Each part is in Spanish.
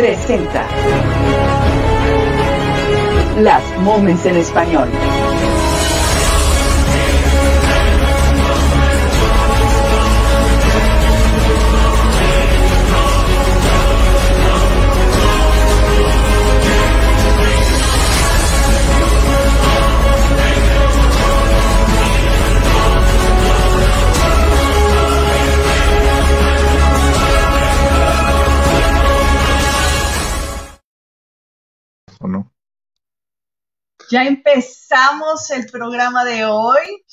presenta Las Moments en Español. Ya empezamos el programa de hoy.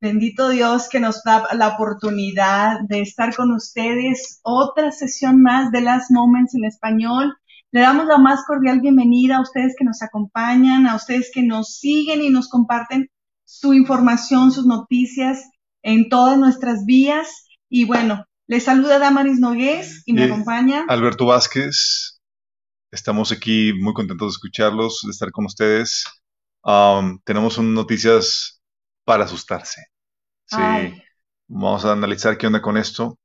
Bendito Dios que nos da la oportunidad de estar con ustedes. Otra sesión más de Las Moments en español. Le damos la más cordial bienvenida a ustedes que nos acompañan, a ustedes que nos siguen y nos comparten su información, sus noticias en todas nuestras vías. Y bueno, les saluda Damaris Nogués y me acompaña Alberto Vázquez. Estamos aquí muy contentos de escucharlos, de estar con ustedes. Um, tenemos unas noticias para asustarse. Sí. Vamos a analizar qué onda con esto.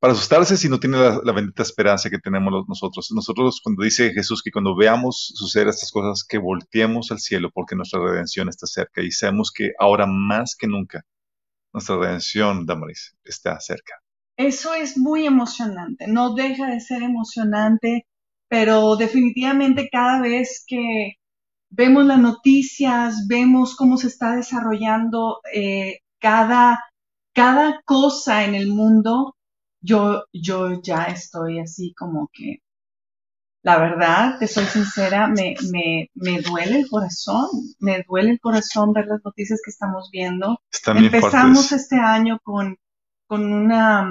Para asustarse si no tiene la, bendita esperanza que tenemos nosotros. Nosotros, cuando dice Jesús que cuando veamos suceder estas cosas, que volteemos al cielo porque nuestra redención está cerca y sabemos que ahora más que nunca nuestra redención, Damaris, está cerca. Eso es muy emocionante, no deja de ser emocionante, pero definitivamente cada vez que vemos las noticias, vemos cómo se está desarrollando eh, cada, cada cosa en el mundo, yo, yo ya estoy así como que, la verdad, te soy sincera, me, me, me duele el corazón, me duele el corazón ver las noticias que estamos viendo. Empezamos este año con, con una,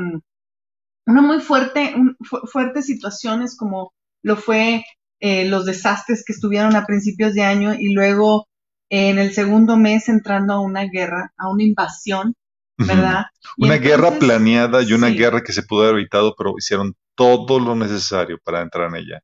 una muy fuerte, fuertes situaciones como lo fue eh, los desastres que estuvieron a principios de año y luego en el segundo mes entrando a una guerra, a una invasión, ¿verdad? Una guerra planeada y una guerra que se pudo haber evitado, pero hicieron todo lo necesario para entrar en ella.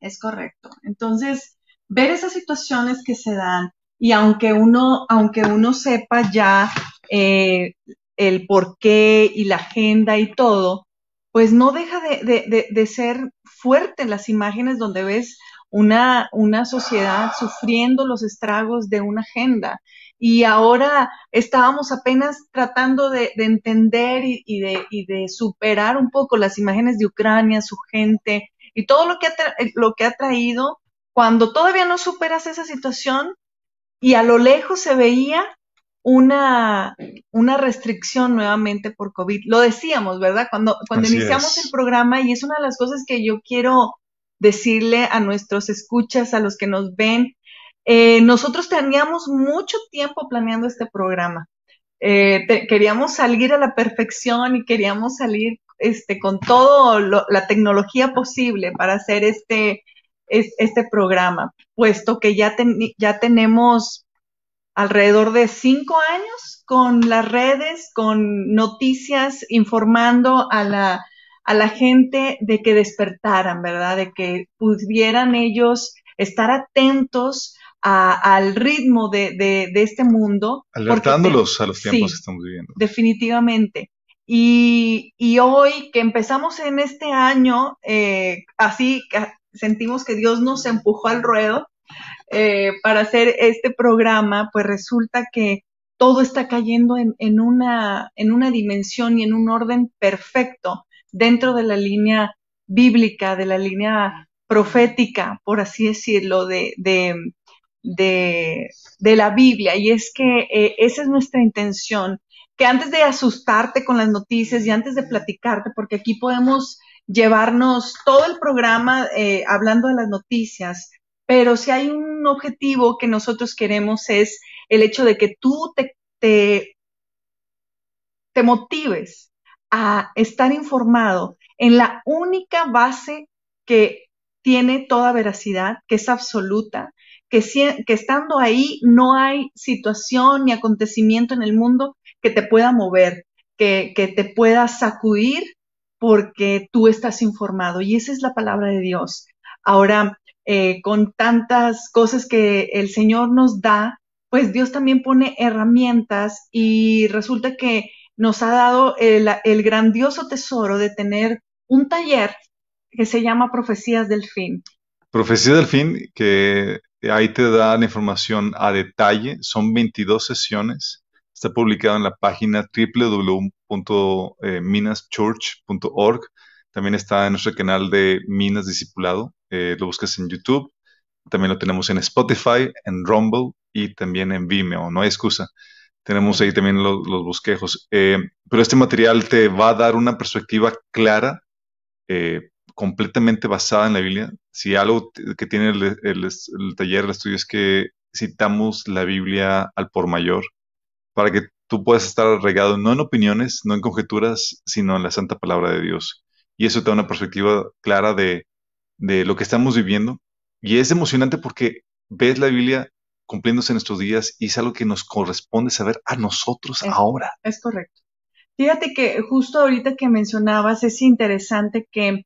Es correcto. Entonces, ver esas situaciones que se dan y aunque uno, aunque uno sepa ya eh, el porqué y la agenda y todo, pues no deja de, ser fuerte las imágenes donde ves una, una sociedad sufriendo los estragos de una agenda. Y ahora estábamos apenas tratando de, entender y, de, de, superar un poco las imágenes de Ucrania, su gente y todo lo que, lo que ha traído. Cuando todavía no superas esa situación y a lo lejos se veía una, una restricción nuevamente por COVID. Lo decíamos, ¿verdad? Cuando, cuando iniciamos el programa y es una de las cosas que yo quiero decirle a nuestros escuchas, a los que nos ven, eh, nosotros teníamos mucho tiempo planeando este programa. Eh, queríamos salir a la perfección y queríamos salir este, con toda la tecnología posible para hacer este, este programa, puesto que ya, ya tenemos alrededor de cinco años con las redes, con noticias, informando a la, a la gente de que despertaran, ¿verdad? De que pudieran ellos estar atentos al ritmo de, de, este mundo. Alertándolos a los tiempos que estamos viviendo. Definitivamente. Y, y, hoy que empezamos en este año, eh, así sentimos que Dios nos empujó al ruedo eh, para hacer este programa, pues resulta que todo está cayendo en, una, en una dimensión y en un orden perfecto dentro de la línea bíblica, de la línea profética, por así decirlo, de, de, de, la Biblia. Y es que eh, esa es nuestra intención, que antes de asustarte con las noticias y antes de platicarte, porque aquí podemos llevarnos todo el programa eh, hablando de las noticias, pero si hay un objetivo que nosotros queremos es el hecho de que tú te, te, motives a estar informado en la única base que tiene toda veracidad, que es absoluta, que, que, estando ahí no hay situación ni acontecimiento en el mundo que te pueda mover, que, que, te pueda sacudir porque tú estás informado. Y esa es la palabra de Dios. Ahora, eh, con tantas cosas que el Señor nos da, pues Dios también pone herramientas y resulta que nos ha dado el, grandioso tesoro de tener un taller que se llama Profecías del Fin. Profecías del Fin, que ahí te da la información a detalle. Son 22 sesiones. Está publicado en la página www.minaschurch.org. También está en nuestro canal de Minas Discipulado. Eh, lo buscas en YouTube. También lo tenemos en Spotify, en Rumble y también en Vimeo. No hay excusa. Tenemos ahí también los, bosquejos. Eh, pero este material te va a dar una perspectiva clara, eh, completamente basada en la Biblia. Si algo que tiene el, el, taller, el estudio, es que citamos la Biblia al por mayor, para que tú puedas estar arraigado no en opiniones, no en conjeturas, sino en la santa palabra de Dios. Y eso te da una perspectiva clara de, de lo que estamos viviendo. Y es emocionante porque ves la Biblia cumpliéndose en estos días y es algo que nos corresponde saber a nosotros ahora. Es correcto. Fíjate que justo ahorita que mencionabas, es interesante que,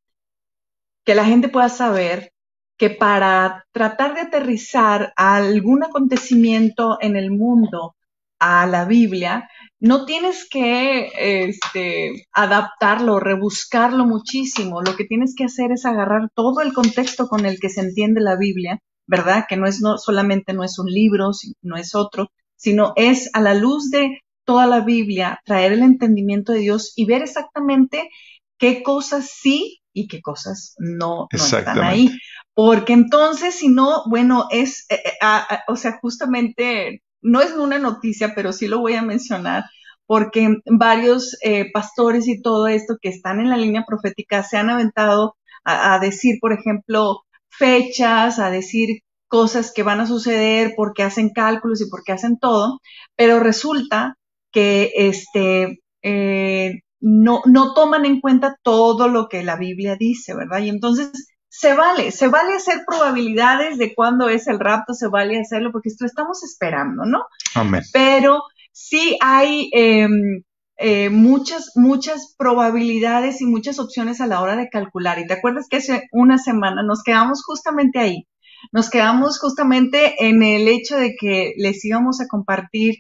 que la gente pueda saber que para tratar de aterrizar algún acontecimiento en el mundo a la Biblia, no tienes que este, adaptarlo, rebuscarlo muchísimo. Lo que tienes que hacer es agarrar todo el contexto con el que se entiende la Biblia ¿verdad? Que no es no, solamente no es un libro, no es otro, sino es a la luz de toda la Biblia traer el entendimiento de Dios y ver exactamente qué cosas sí y qué cosas no, están ahí. Porque entonces, si no, bueno, es, eh, eh, o sea, justamente, no es una noticia, pero sí lo voy a mencionar, porque varios eh, pastores y todo esto que están en la línea profética se han aventado a decir, por ejemplo, fechas, a decir cosas que van a suceder porque hacen cálculos y porque hacen todo, pero resulta que este, eh, no, no toman en cuenta todo lo que la Biblia dice, ¿verdad? Y entonces se vale, se vale hacer probabilidades de cuándo es el rapto, se vale hacerlo porque esto estamos esperando, ¿no? Amén. Pero sí hay em, eh, muchas, muchas probabilidades y muchas opciones a la hora de calcular. Y te acuerdas que hace una semana nos quedamos justamente ahí. Nos quedamos justamente en el hecho de que les íbamos a compartir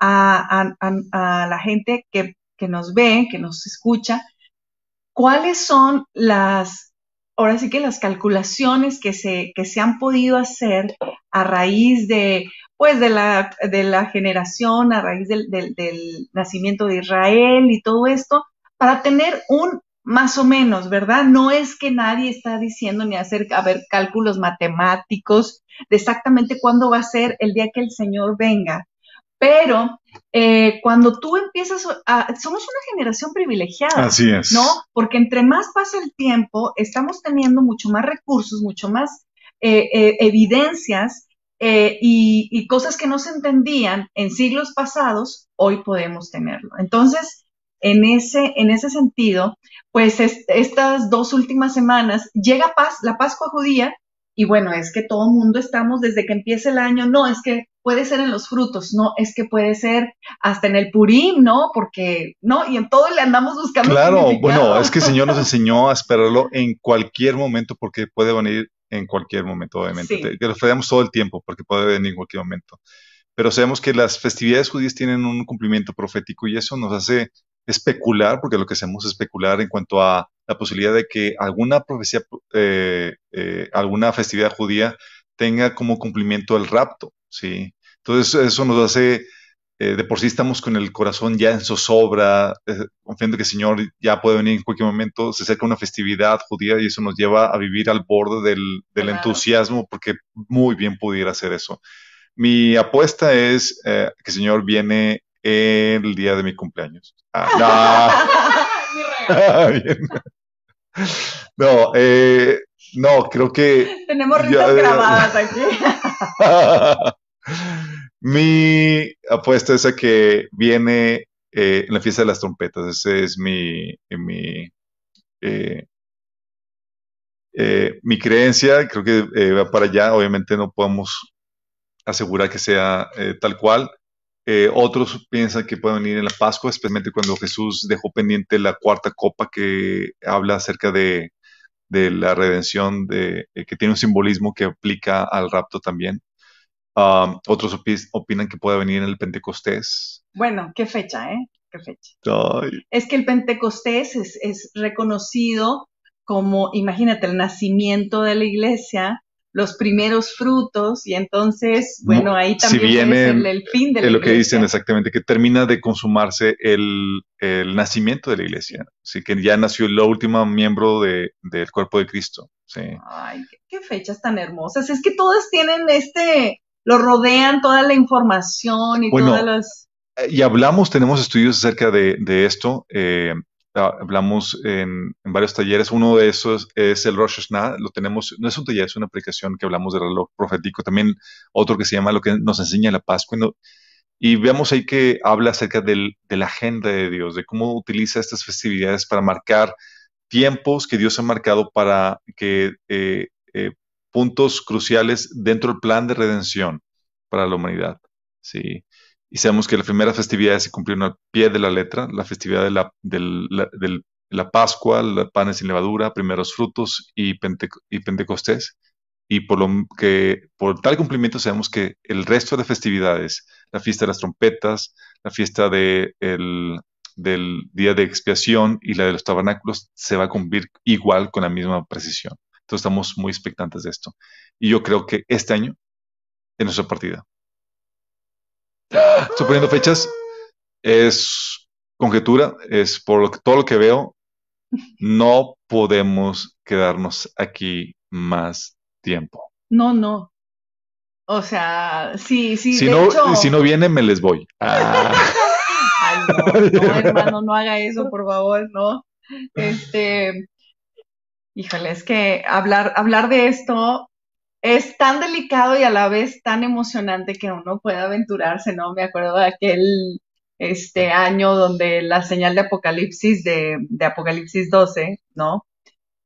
a, la gente que, que nos ve, que nos escucha, cuáles son las, ahora sí que las calculaciones que se, que se han podido hacer a raíz de pues de la, de la generación a raíz del, nacimiento de Israel y todo esto, para tener un más o menos, ¿verdad? No es que nadie está diciendo ni hacer, cálculos matemáticos de exactamente cuándo va a ser el día que el Señor venga. Pero eh, cuando tú empiezas a, somos una generación privilegiada. Así es. ¿No? Porque entre más pasa el tiempo, estamos teniendo mucho más recursos, mucho más eh, eh, evidencias y, cosas que no se entendían en siglos pasados, hoy podemos tenerlo. Entonces, en ese, en ese sentido, pues estas dos últimas semanas llega paz, la Pascua judía, y bueno, es que todo el mundo estamos desde que empieza el año, no, es que puede ser en los frutos, no, es que puede ser hasta en el Purim, ¿no? Porque, ¿no? Y en todo le andamos buscando. Claro, bueno, es que el Señor nos enseñó a esperarlo en cualquier momento porque puede venir en cualquier momento, obviamente. Que lo fallamos todo el tiempo, porque puede venir en cualquier momento. Pero sabemos que las festividades judías tienen un cumplimiento profético y eso nos hace especular, porque lo que hacemos es especular en cuanto a la posibilidad de que alguna profecía, eh, eh, alguna festividad judía tenga como cumplimiento el rapto, ¿sí? Entonces eso nos hace eh, de por sí estamos con el corazón ya en zozobra, eh, confiando que el Señor ya puede venir en cualquier momento, se acerca una festividad judía y eso nos lleva a vivir al borde del, entusiasmo porque muy bien pudiera hacer eso. Mi apuesta es eh, que el Señor viene el día de mi cumpleaños. Ah, no, no, creo que... Tenemos risas grabadas aquí. Mi apuesta es a que viene eh, en la fiesta de las trompetas. Ese es mi, mi, eh, eh, mi creencia. Creo que va para allá. Obviamente no podemos asegurar que sea tal cual. otros piensan que puede venir en la Pascua, especialmente cuando Jesús dejó pendiente la cuarta copa que habla acerca de, de la redención, de, que tiene un simbolismo que aplica al rapto también. Um, otros opinan que puede venir en el Pentecostés. Bueno, ¿qué fecha, eh? ¿Qué fecha? Es que el Pentecostés es, reconocido como, imagínate, el nacimiento de la iglesia, los primeros frutos, y entonces, bueno, ahí también si viene, el, el, fin de la es lo iglesia. que dicen exactamente, que termina de consumarse el, el nacimiento de la iglesia. Así que ya nació la última miembro de, del cuerpo de Cristo. Sí. Ay, qué, qué fechas tan hermosas. Es que todas tienen este, lo rodean toda la información y Bueno, todas las... Eh, Y hablamos, tenemos estudios acerca de, de esto. eh, hablamos en, en varios talleres. Uno de esos es el Rosh Hashanah. Lo tenemos, no es un taller, es una aplicación que hablamos del reloj profético. También otro que se llama lo que nos enseña la Pascua. Y vemos ahí que habla acerca del- de la agenda de Dios, de cómo utiliza estas festividades para marcar tiempos que Dios ha marcado para que eh, puntos cruciales dentro del plan de redención para la humanidad. Sí. Y sabemos que las primeras festividades se cumplieron al pie de la letra, la festividad de la, del- la- la Pascua, la panes sin levadura, primeros frutos y, Pente- y Pentecostés. Y por lo que por tal cumplimiento sabemos que el resto de festividades, la fiesta de las trompetas, la fiesta de el- del día de expiación y la de los tabernáculos, se va a cumplir igual con la misma precisión. Entonces estamos muy expectantes de esto. Y yo creo que este año es nuestra partida. Estoy poniendo fechas, es conjetura, es por lo que, todo lo que veo, no podemos quedarnos aquí más tiempo. No, no. O sea, sí, sí, si, de no, hecho... si no viene, me les voy. Ah, Ay, no, no, hermano, no haga eso, por favor, no. Este, híjole, es que hablar, hablar de esto es tan delicado y a la vez tan emocionante que uno puede aventurarse, ¿no? Me acuerdo de aquel este año donde la señal de Apocalipsis, de, de Apocalipsis 12, ¿no?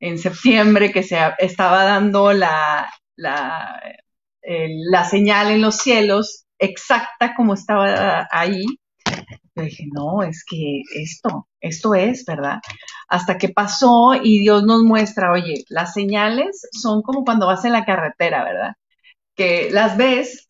En septiembre que se estaba dando la, la, eh, la señal en los cielos exacta como estaba ahí. Yo dije, no, es que esto, esto es, ¿verdad? Hasta que pasó y Dios nos muestra, oye, las señales son como cuando vas en la carretera, ¿verdad? Que las ves,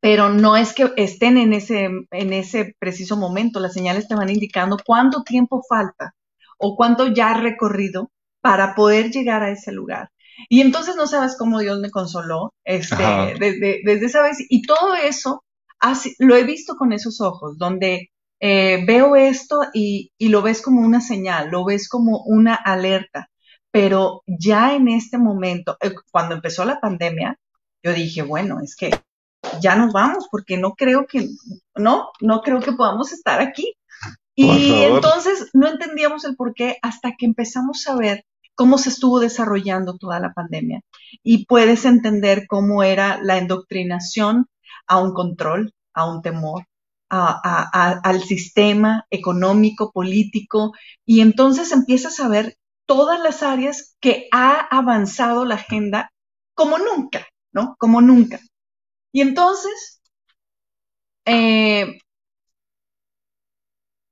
pero no es que estén en ese, en ese preciso momento. Las señales te van indicando cuánto tiempo falta o cuánto ya has recorrido para poder llegar a ese lugar. Y entonces no sabes cómo Dios me consoló este, desde, desde esa vez. Y todo eso así- lo he visto con esos ojos, donde eh, veo esto y, y lo ves como una señal, lo ves como una alerta. Pero ya en este momento, eh, cuando empezó la pandemia, yo dije, bueno, es que ya nos vamos porque no creo que, no, no creo que podamos estar aquí. Y entonces no entendíamos el por qué hasta que empezamos a ver cómo se estuvo desarrollando toda la pandemia. Y puedes entender cómo era la indoctrinación a un control, a un temor, al sistema económico, político. Y entonces empiezas a ver todas las áreas que ha avanzado la agenda como nunca, ¿no? Como nunca. Y entonces, eh,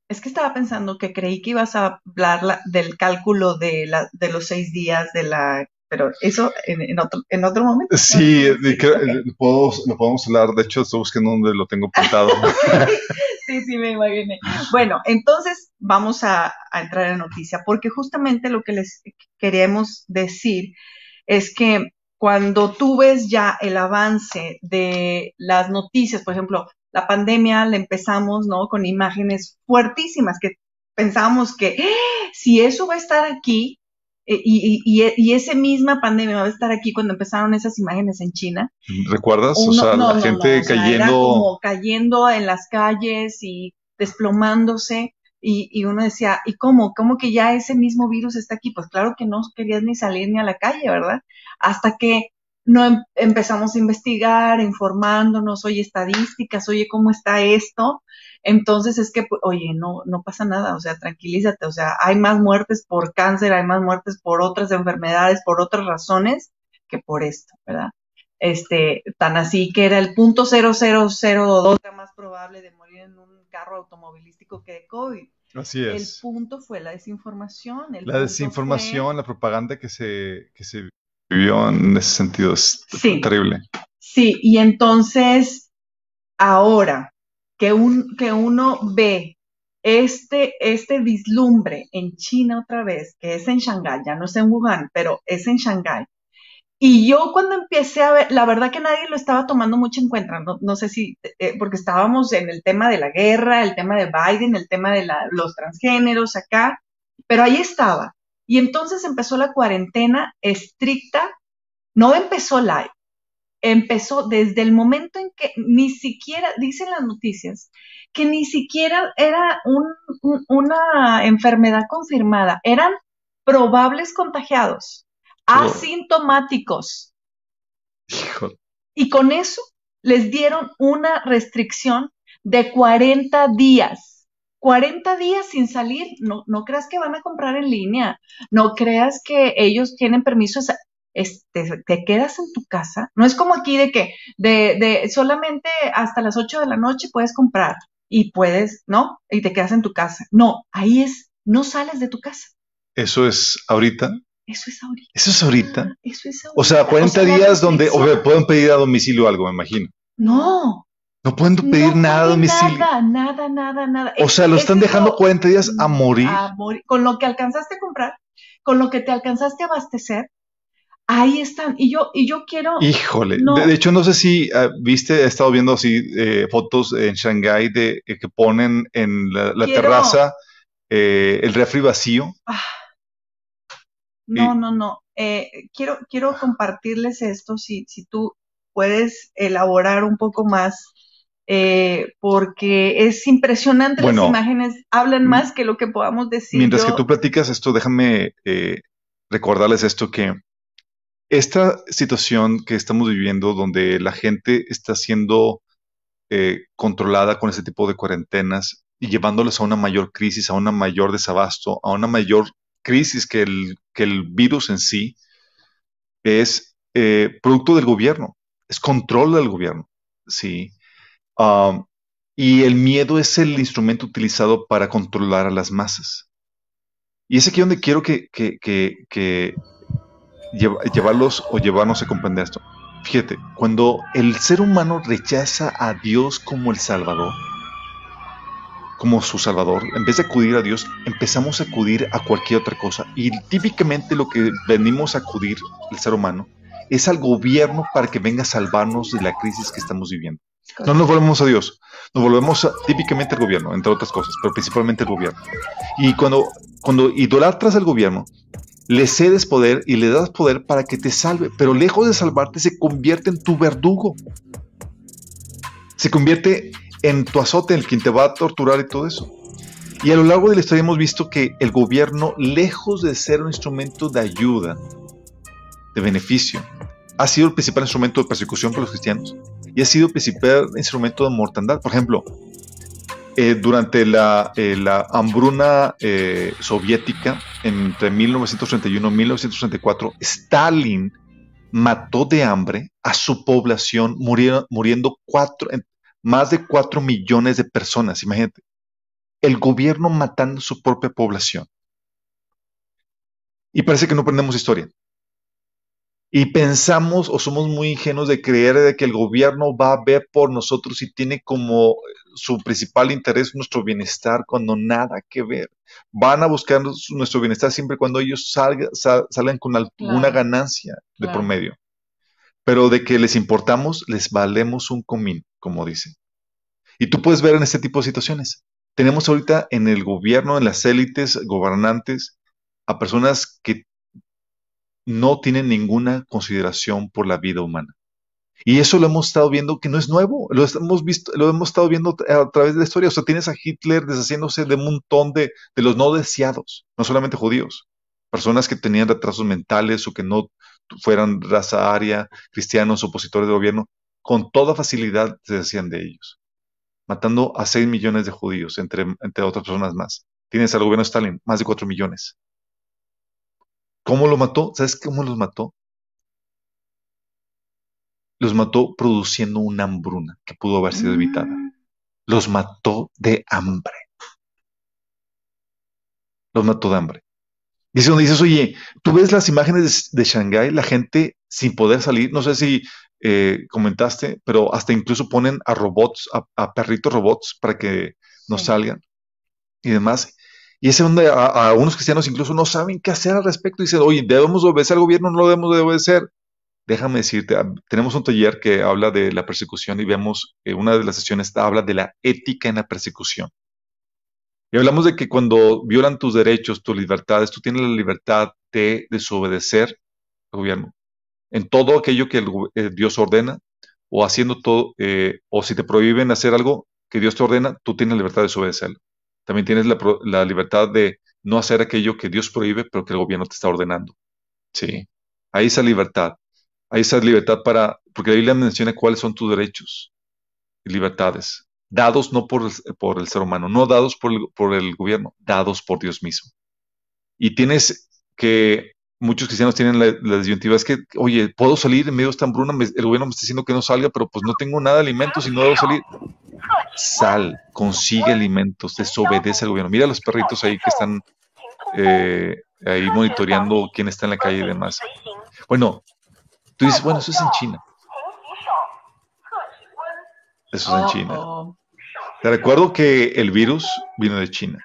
es que estaba pensando que creí que ibas a hablar la- del cálculo de los seis días de la... Pero eso en, en otro, en otro momento. sí, que- Ok. lo, podemos, lo podemos hablar. De hecho, estoy buscando donde lo tengo apuntado. Sí, sí, me imaginé. Bueno, entonces vamos a, a entrar en noticia, porque justamente lo que les queremos decir es que cuando tú ves ya el avance de las noticias, por ejemplo, la pandemia la empezamos, ¿no? Con imágenes fuertísimas que pensábamos que ¡ah! si eso va a estar aquí, eh, y, y, y, y esa misma pandemia va a estar aquí cuando empezaron esas imágenes en China, ¿Recuerdas? o sea, no, la no, gente no, o sea, era cayendo. como cayendo en las calles y desplomándose. Y, y uno decía, ¿y cómo? ¿Cómo que ya ese mismo virus está aquí? Pues claro que no querías ni salir ni a la calle, ¿verdad? Hasta que no em- empezamos a investigar, informándonos, oye, estadísticas, oye, ¿cómo está esto? Entonces es que, pues, oye, no, no pasa nada, o sea, tranquilízate, o sea, hay más muertes por cáncer, hay más muertes por otras enfermedades, por otras razones que por esto, ¿verdad? Este, tan así que era el punto 0002 era más probable de morir en un carro automovilístico que de COVID. Así El es. punto fue la desinformación. el La desinformación, la propaganda que se, que se vivió en ese sentido es Sí. terrible. sí, y entonces, ahora que, un, que uno ve este, este vislumbre en China otra vez, que es en Shanghái, ya no es en Wuhan, pero es en Shanghái. Y yo cuando empecé a ver, la verdad que nadie lo estaba tomando mucho en cuenta, no, sé si, eh, porque estábamos en el tema de la guerra, el tema de Biden, el tema de los transgéneros acá, pero ahí estaba. Y entonces empezó la cuarentena estricta, no empezó live, empezó desde el momento en que ni siquiera, dicen las noticias, que ni siquiera era una enfermedad confirmada, eran probables contagiados, asintomáticos. Y con eso les dieron una restricción de 40 días. 40 días sin salir, no, no creas que van a comprar en línea, no creas que ellos tienen permiso, este, te quedas en tu casa. No es como aquí de que de, de solamente hasta las 8 de la noche puedes comprar y puedes, ¿no? Y te quedas en tu casa. No, ahí es, no sales de tu casa. ¿Eso es ahorita? Eso es ahorita. ¿Eso es ahorita? Eso es ahorita. O sea, 40 días donde pueden pedir a domicilio algo, me imagino. No. No pueden pedir nada a domicilio. Nada, nada, nada, nada. O sea, lo están dejando 40 días a morir. A morir. Con lo que alcanzaste a comprar, con lo que te alcanzaste a abastecer, ahí están. Y yo, y yo quiero. Híjole. De, hecho, no sé si ah, viste, he estado viendo así eh, fotos en Shanghái de eh, que ponen en la, terraza eh, el refri vacío. Ah. No, no, no. quiero, quiero compartirles esto, si, si tú puedes elaborar un poco más, porque es impresionante, las imágenes hablan más que lo que podamos decir. Mientras que tú platicas esto, déjame recordarles esto que esta situación que estamos viviendo, donde la gente está siendo eh, controlada con ese tipo de cuarentenas y llevándoles a una mayor crisis, a una mayor desabasto, a una mayor crisis que el, que el virus en sí, es eh, producto del gobierno, es control del gobierno, ¿sí? Y el miedo es el instrumento utilizado para controlar a las masas. Y es aquí donde quiero que, que, que llevarlos o llevarnos a comprender esto. Fíjate, cuando el ser humano rechaza a Dios como el Salvador, como su Salvador, en vez de acudir a Dios, empezamos a acudir a cualquier otra cosa. Y típicamente lo que venimos a acudir el ser humano es al gobierno para que venga a salvarnos de la crisis que estamos viviendo. No nos volvemos a Dios, nos volvemos típicamente al gobierno, entre otras cosas, pero principalmente al gobierno. Y cuando, cuando idolatras al gobierno, le cedes poder y le das poder para que te salve, pero lejos de salvarte se convierte en tu verdugo. Se convierte en tu azote, en el quien te va a torturar y todo eso. Y a lo largo de la historia hemos visto que el gobierno, lejos de ser un instrumento de ayuda, de beneficio, ha sido el principal instrumento de persecución por los cristianos y ha sido el principal instrumento de mortandad. Por ejemplo, eh, durante la, eh, hambruna eh, soviética entre 1931 y 1934, Stalin mató de hambre a su población, muriendo cuatro, más de 4 millones de personas, imagínate. El gobierno matando a su propia población. Y parece que no aprendemos historia. Y pensamos o somos muy ingenuos de creer de que el gobierno va a ver por nosotros y tiene como su principal interés nuestro bienestar cuando nada que ver. Van a buscar nuestro bienestar siempre cuando ellos salgan, salgan con alguna ganancia de promedio. Pero de que les importamos, les valemos un comín, como dicen. Y tú puedes ver en este tipo de situaciones. Tenemos ahorita en el gobierno, en las élites gobernantes, a personas que no tienen ninguna consideración por la vida humana. Y eso lo hemos estado viendo que no es nuevo, lo hemos visto, lo hemos estado viendo a través de la historia. O sea, tienes a Hitler deshaciéndose de un montón de, de los no deseados, no solamente judíos, personas que tenían retrasos mentales o que no fueran raza aria, cristianos, opositores del gobierno, con toda facilidad se decían de ellos, matando a 6 millones de judíos, entre, entre otras personas más. Tienes al gobierno de Stalin, más de 4 millones. ¿Cómo lo mató? ¿Sabes cómo los mató? Los mató produciendo una hambruna que pudo haber sido evitada. Mm. Los mató de hambre. Los mató de hambre. Y es donde dices, oye, tú ves las imágenes de, Shanghái, la gente sin poder salir, no sé si eh, comentaste, pero hasta incluso ponen a robots, a, perritos robots para que no salgan. y demás. Y es donde a, algunos cristianos incluso no saben qué hacer al respecto. Dicen, oye, ¿debemos obedecer al gobierno? No lo debemos de obedecer. Déjame decirte, ah, tenemos un taller que habla de la persecución y vemos, una de las sesiones habla de la ética en la persecución. Y hablamos de que cuando violan tus derechos, tus libertades, tú tienes la libertad de desobedecer al gobierno en todo aquello que el, eh, Dios ordena o haciendo todo, eh, o si te prohíben hacer algo que Dios te ordena, tú tienes la libertad de desobedecerlo. También tienes la, la libertad de no hacer aquello que Dios prohíbe, pero que el gobierno te está ordenando. Sí, hay esa libertad. Hay esa libertad para, porque la Biblia menciona cuáles son tus derechos y libertades, dados no por, por el ser humano, no dados por el, por el gobierno, dados por Dios mismo. Y tienes que, muchos cristianos tienen la, la disyuntiva, es que, oye, puedo salir en medio de esta hambruna, me- el gobierno me está diciendo que no salga, pero pues no tengo nada de alimentos y no debo salir. Sal, consigue alimentos, desobedece al gobierno. Mira los perritos ahí que están eh, ahí monitoreando quién está en la calle y demás. Bueno, tú dices, bueno, eso es en China. Eso es en Oh, China. oh. Te recuerdo que el virus vino de China.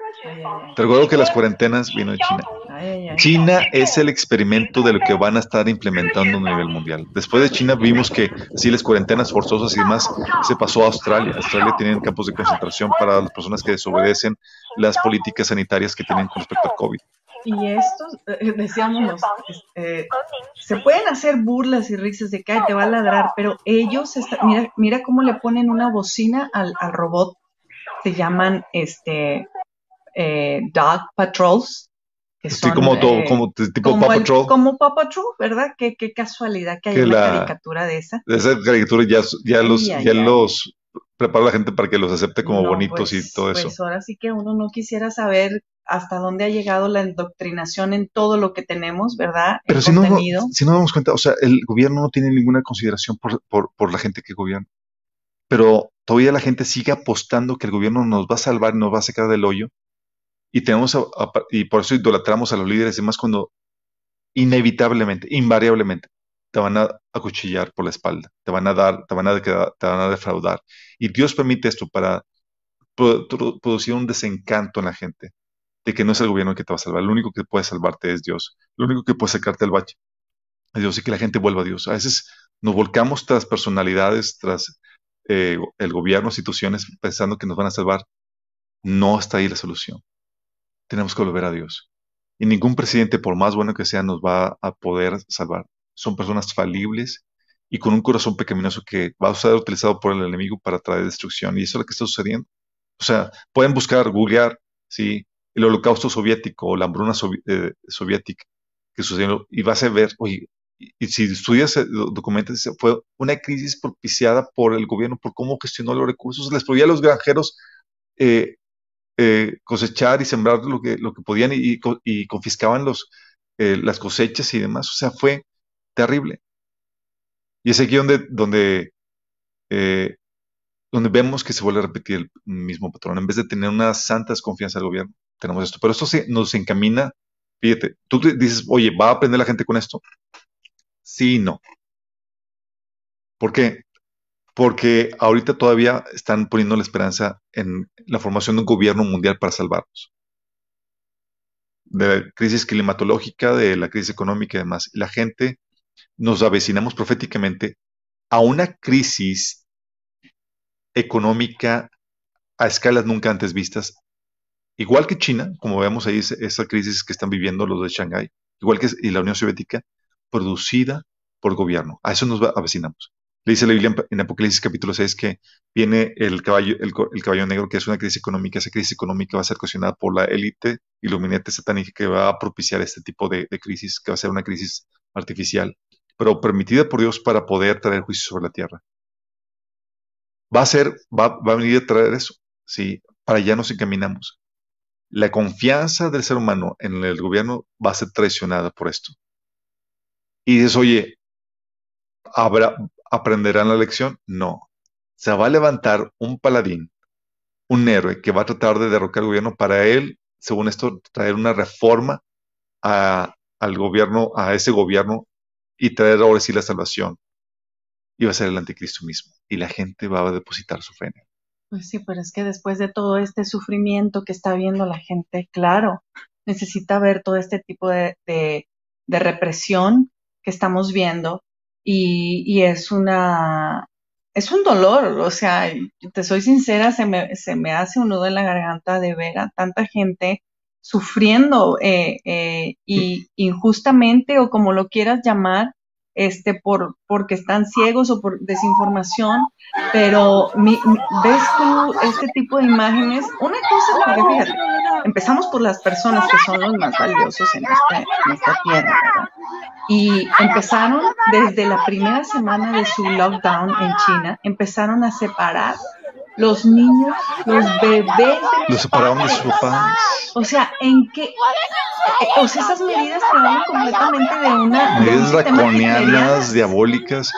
Te recuerdo que las cuarentenas vino de China. Ay. China es el experimento de lo que van a estar implementando a nivel mundial. Después de China vimos que sí las cuarentenas forzosas y demás se pasó a Australia. Australia tiene campos de concentración para las personas que desobedecen las políticas sanitarias que tienen con respecto al COVID. Y estos, eh, decíamos, este, se pueden hacer burlas y risas de que "Ay, te va a ladrar, pero ellos, está- mira, mira cómo le ponen una bocina al, al robot. Se llaman este eh, Dog Patrols. Que Sí, como, todo, eh, como t- tipo como Paw el- como Paw Patrol, ¿verdad? Qué, qué casualidad que hay una caricatura de esa. Esa caricatura ya, ya los, ya los prepara la gente para que los acepte como No, bonitos pues- y todo eso. Pues ahora sí que uno no quisiera saber hasta dónde ha llegado la indoctrinación en todo lo que tenemos, ¿verdad? El Pero si no, contenido. si no damos cuenta, o sea, el gobierno no tiene ninguna consideración por, por, por la gente que gobierna. Pero todavía la gente sigue apostando que el gobierno nos va a salvar, nos va a sacar del hoyo. Y tenemos a- y por eso idolatramos a los líderes y más cuando inevitablemente, invariablemente, te van a acuchillar por la espalda, te van a dar, te van a, te van a defraudar. Y Dios permite esto para pro- pro- producir un desencanto en la gente de que no es el gobierno el que te va a salvar. Lo único que puede salvarte es Dios. Lo único que puede sacarte del bache es Dios y que la gente vuelva a Dios. A veces nos volcamos tras personalidades, tras eh, el gobierno, instituciones, pensando que nos van a salvar. No está ahí la solución. Tenemos que volver a Dios. Y ningún presidente, por más bueno que sea, nos va a poder salvar. Son personas falibles y con un corazón pecaminoso que va a ser utilizado por el enemigo para traer destrucción. Y eso es lo que está sucediendo. O sea, pueden buscar, googlear, ¿sí? el holocausto soviético o la hambruna eh, soviética que sucedió y vas a ver, oye, y, si estudias do- documentos, fue una crisis propiciada por el gobierno por cómo gestionó los recursos, les prohibía a los granjeros eh, eh, cosechar y sembrar lo que, lo que podían y, y co- y confiscaban los, eh, las cosechas y demás, o sea, fue terrible. Y es aquí donde, donde eh, donde vemos que se vuelve a repetir el mismo patrón. En vez de tener una santa desconfianza del gobierno, tenemos esto. Pero esto se- nos encamina, fíjate, tú dices, oye, ¿va a aprender la gente con esto? Sí y no. ¿Por qué? Porque ahorita todavía están poniendo la esperanza en la formación de un gobierno mundial para salvarnos. De la crisis climatológica, de la crisis económica y demás. La gente nos avecinamos proféticamente a una crisis económica a escalas nunca antes vistas, igual que China, como vemos ahí esa- crisis que están viviendo los de Shanghái, igual que la Unión Soviética, producida por gobierno. A eso nos avecinamos. Dice la Biblia en, Apocalipsis capítulo 6 que viene el caballo, el, caballo negro, que es una crisis económica. Esa crisis económica va a ser ocasionada por la élite iluminante satánica que va a propiciar este tipo de, de crisis, que va a ser una crisis artificial, pero permitida por Dios para poder traer juicio sobre la tierra va a ser, va, va a venir a traer eso, sí, para allá nos encaminamos. La confianza del ser humano en el gobierno va a ser traicionada por esto. Y dices, oye, ¿habrá, ¿aprenderán la lección? No. Se va a levantar un paladín, un héroe que va a tratar de derrocar al gobierno para él, según esto, traer una reforma a- al gobierno, a ese gobierno y traer ahora sí la salvación. Y va a ser el anticristo mismo. Y la gente va a depositar su fe. Pues sí, pero es que después de todo este sufrimiento que está viendo la gente, claro, necesita ver todo este tipo de, de, represión que estamos viendo y, y, es una, es un dolor, o sea, te soy sincera, se me, se me hace un nudo en la garganta de ver a tanta gente sufriendo eh, eh, y injustamente o como lo quieras llamar, este, por, porque están ciegos o por desinformación, pero ves tú este tipo de imágenes, una cosa porque fíjate, empezamos por las personas que son los más valiosos en esta, en esta tierra, ¿verdad? Y empezaron desde la primera semana de su lockdown en China, empezaron a separar los niños, los bebés. Los separaron de sus papás. O sea, ¿en qué? O sea, esas medidas quedaron completamente de una. Medidas draconianas, diabólicas,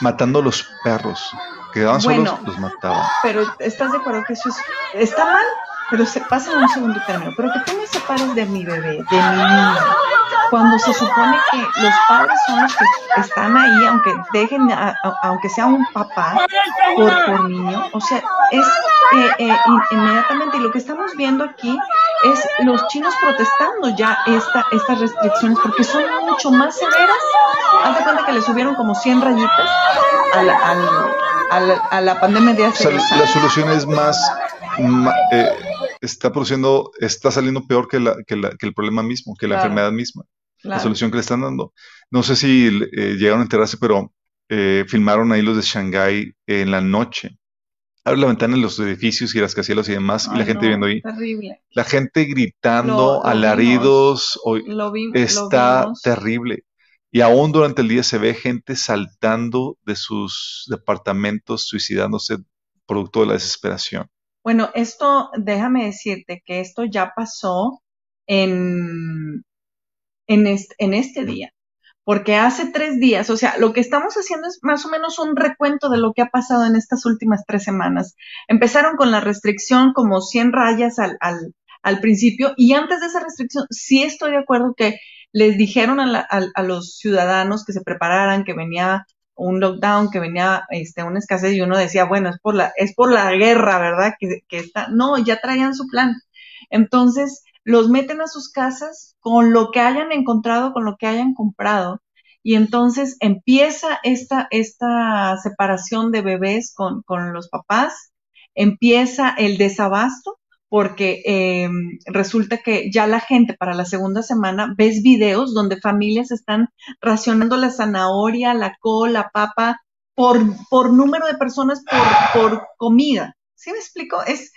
matando a los perros. Quedaban solos, los mataban. Pero ¿estás de acuerdo que eso es, está mal? Pero se pasa en un segundo término. Pero que tú me separes de mi bebé, de mi niño, cuando se supone que los padres son los que están ahí, aunque dejen, aunque sea un papá por, por niño, o sea, es eh, eh, inmediatamente, y lo que estamos viendo aquí es los chinos protestando ya esta, estas restricciones porque son mucho más severas. Haz de cuenta que le subieron como 100 rayitas a la, a la, pandemia de hace o sea, La solución es más, eh, está produciendo, está saliendo peor que, la, que, la, que el problema mismo, que la enfermedad misma la solución que le están dando. No sé si eh, llegaron a enterarse, pero eh, filmaron ahí los de Shanghái en la noche. Abre la ventana en los edificios y las casielos y demás, y la gente viendo ahí. Terrible. La gente gritando, alaridos, está terrible. Y aún durante el día se ve gente saltando de sus departamentos, suicidándose producto de la desesperación. Bueno, esto, déjame decirte que esto ya pasó en, en este, en este día. Porque hace tres días, o sea, lo que estamos haciendo es más o menos un recuento de lo que ha pasado en estas últimas tres semanas. Empezaron con la restricción como 100 rayas al, al, al principio y antes de esa restricción sí estoy de acuerdo que les dijeron a, a, los ciudadanos que se prepararan, que venía un lockdown, que venía este, una escasez y uno decía, bueno, es por la, es por la guerra, ¿verdad? Que, que está, no, ya traían su plan. Entonces, los meten a sus casas con lo que hayan encontrado, con lo que hayan comprado. Y entonces empieza esta, esta separación de bebés con, con los papás, empieza el desabasto, porque em, resulta que ya la gente para la segunda semana ves videos donde familias están racionando la zanahoria, la col, la papa, por, por número de personas por, por comida. ¿Sí me explico? Es,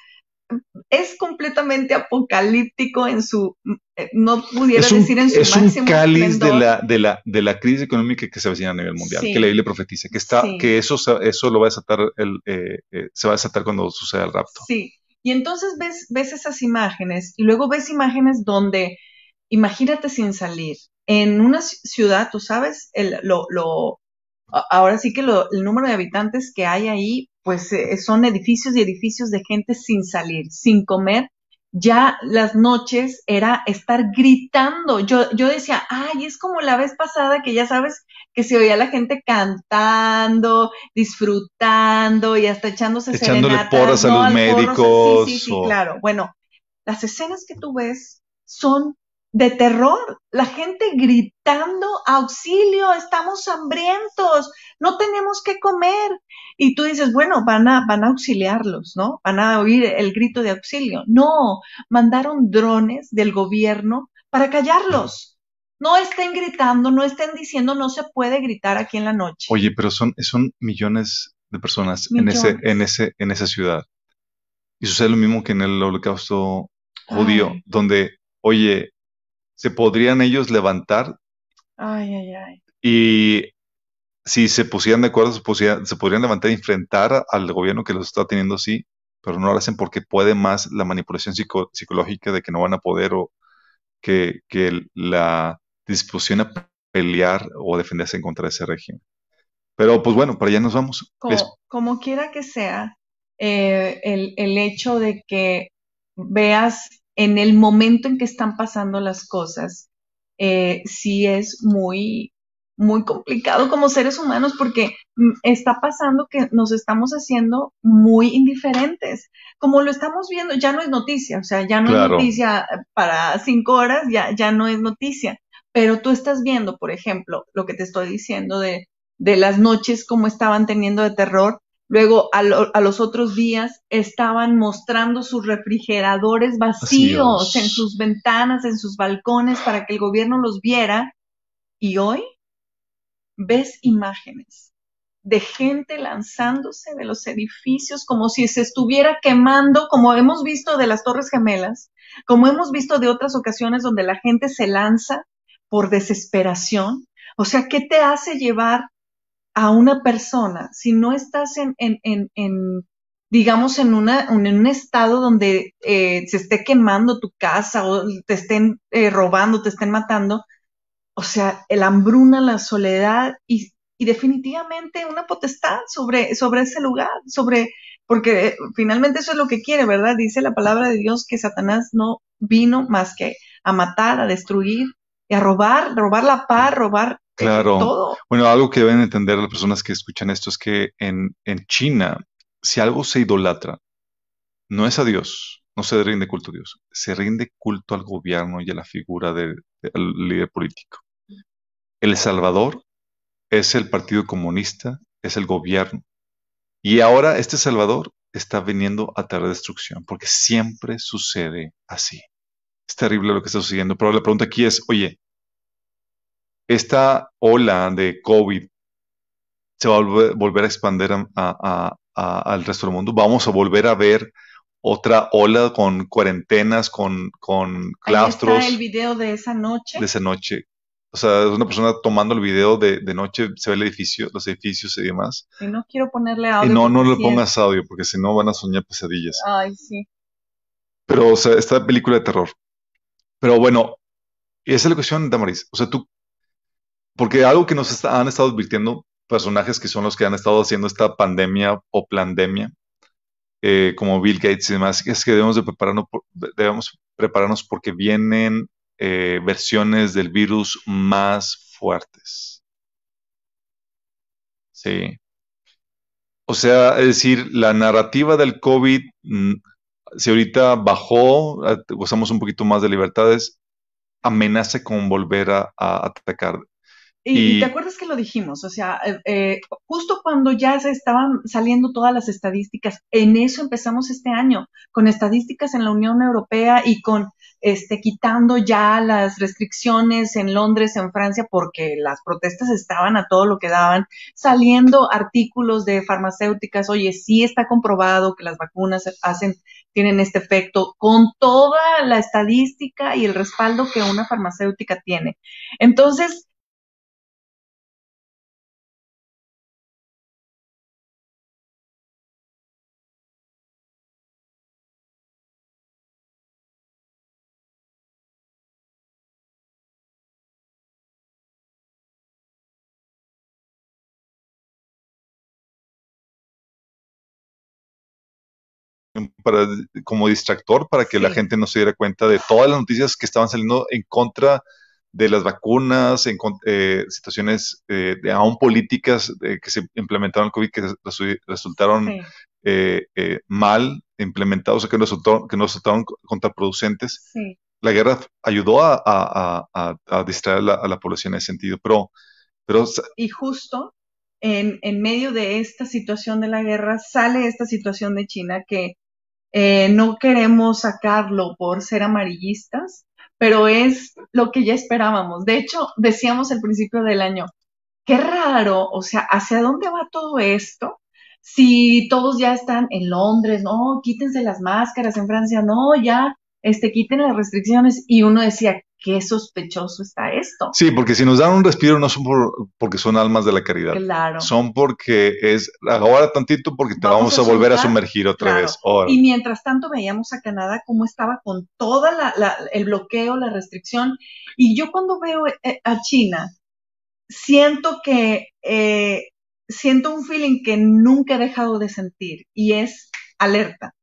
es completamente apocalíptico en su, eh, no pudiera decir en su es un cáliz de la, de, la, de la crisis económica que se avecina a nivel mundial, que la Biblia profetiza, que, está, que eso, eso lo va a desatar, el, eh, eh, se va a desatar cuando suceda el rapto. Sí, y entonces ves, ves esas imágenes y luego ves imágenes donde, imagínate sin salir, en una ciudad, tú sabes, el, lo, lo, ahora sí que el número de habitantes que hay ahí, pues eh, son edificios y edificios de gente sin salir, sin comer. Ya las noches era estar gritando. Yo, yo decía, ay, es como la vez pasada que ya sabes que se oía la gente cantando, disfrutando y hasta echándose Echándole porras a los médicos. Sí, sí, sí, claro. Bueno, las escenas que tú ves son de terror, la gente gritando, auxilio, estamos hambrientos, no tenemos que comer. Y tú dices, bueno, van a, van a auxiliarlos, ¿no? Van a oír el grito de auxilio. No, mandaron drones del gobierno para callarlos. No estén gritando, no estén diciendo, no se puede gritar aquí en la noche. Oye, pero son, son millones de personas en ese, en ese, en esa ciudad. Y sucede lo mismo que en el holocausto judío, donde, oye, se podrían ellos levantar. Ay, ay, ay. Y si se pusieran de acuerdo, se, se podrían levantar y enfrentar al gobierno que los está teniendo así, pero no lo hacen porque puede más la manipulación psicológica de que no van a poder o que, la disposición a pelear o defenderse en contra de ese régimen. Pero pues bueno, para allá nos vamos. Como, quiera que sea, eh, el, el hecho de que veas en el momento en que están pasando las cosas, eh, sí es muy, muy complicado como seres humanos porque mm, está pasando que nos estamos haciendo muy indiferentes. Como lo estamos viendo, ya no es noticia, o sea, ya no es noticia para cinco horas, ya, ya no es noticia. Pero tú estás viendo, por ejemplo, lo que te estoy diciendo de, de las noches como estaban teniendo de terror. Luego, a, a, los otros días, estaban mostrando sus refrigeradores vacíos en sus ventanas, en sus balcones, para que el gobierno los viera. Y hoy ves imágenes de gente lanzándose de los edificios como si se estuviera quemando, como hemos visto de las Torres Gemelas, como hemos visto de otras ocasiones donde la gente se lanza por desesperación. O sea, ¿qué te hace llevar a una persona si no estás en, en, en, digamos, en, una, en un estado donde eh, se esté quemando tu casa o te estén eh, robando, te estén matando? o sea, el hambruna, la soledad y, definitivamente una potestad sobre, sobre ese lugar, sobre, porque finalmente eso es lo que quiere, ¿verdad? Dice la palabra de Dios que Satanás no vino más que a matar, a destruir y a robar, robar la paz, robar eh, claro. todo. Bueno, algo que deben entender las personas que escuchan esto es que en, en China, si algo se idolatra, no es a Dios, no se rinde culto a Dios, se rinde culto al gobierno y a la figura del líder político. El Salvador es el Partido Comunista, es el gobierno. Y ahora este Salvador está viniendo a traer destrucción, porque siempre sucede así. Es terrible lo que está sucediendo. Pero la pregunta aquí es, oye, esta ola de COVID se va a volver, a expandir al resto del mundo. Vamos a volver a ver otra ola con cuarentenas, con, con claustros. Ahí está el video de esa noche. De esa noche. O sea, es una persona tomando el video de, de, noche, se ve el edificio, los edificios y demás. Y no quiero ponerle audio. Y no, no le pongas audio, porque si no van a soñar pesadillas. Ay, sí. Pero, o sea, esta película de terror. Pero bueno, esa es la cuestión, Damaris. O sea, tú, porque algo que nos han estado advirtiendo personajes que son los que han estado haciendo esta pandemia o pandemia, eh, como Bill Gates y demás, es que debemos de prepararnos, debemos prepararnos porque vienen eh, versiones del virus más fuertes. Sí. O sea, es decir, la narrativa del COVID, mm, si ahorita bajó, gozamos un poquito más de libertades, amenaza con volver a atacar. Y, te acuerdas que lo dijimos, o sea, eh, eh, justo cuando ya se estaban saliendo todas las estadísticas, en eso empezamos este año, con estadísticas en la Unión Europea y con este quitando ya las restricciones en Londres, en Francia, porque las protestas estaban a todo lo que daban, saliendo artículos de farmacéuticas, oye, sí está comprobado que las vacunas hacen, tienen este efecto, con toda la estadística y el respaldo que una farmacéutica tiene. Entonces, para, como distractor para que la gente no se diera cuenta de todas las noticias que estaban saliendo en contra de las vacunas, en eh, situaciones eh, de, aún políticas eh, que se implementaron el COVID que resultaron mal implementados, o sea, que resultaron, que resultaron contraproducentes. La guerra ayudó a, distraer a la población en ese sentido, pero... pero y justo en, en, medio de esta situación de la guerra sale esta situación de China que eh, no queremos sacarlo por ser amarillistas, pero es lo que ya esperábamos. De hecho, decíamos al principio del año, qué raro, o sea, ¿hacia dónde va todo esto? Si todos ya están en Londres, no, quítense las máscaras en Francia, no, ya, este, quiten las restricciones. Y uno decía, qué sospechoso está esto. Sí, porque si nos dan un respiro no son porque son almas de la caridad. Claro. Son porque es ahora tantito porque te vamos, a, volver a sumergir otra vez. Y mientras tanto veíamos a Canadá cómo estaba con toda la, el bloqueo, la restricción. Y yo cuando veo eh, a China, siento que eh, siento un feeling que nunca he dejado de sentir y es alerta.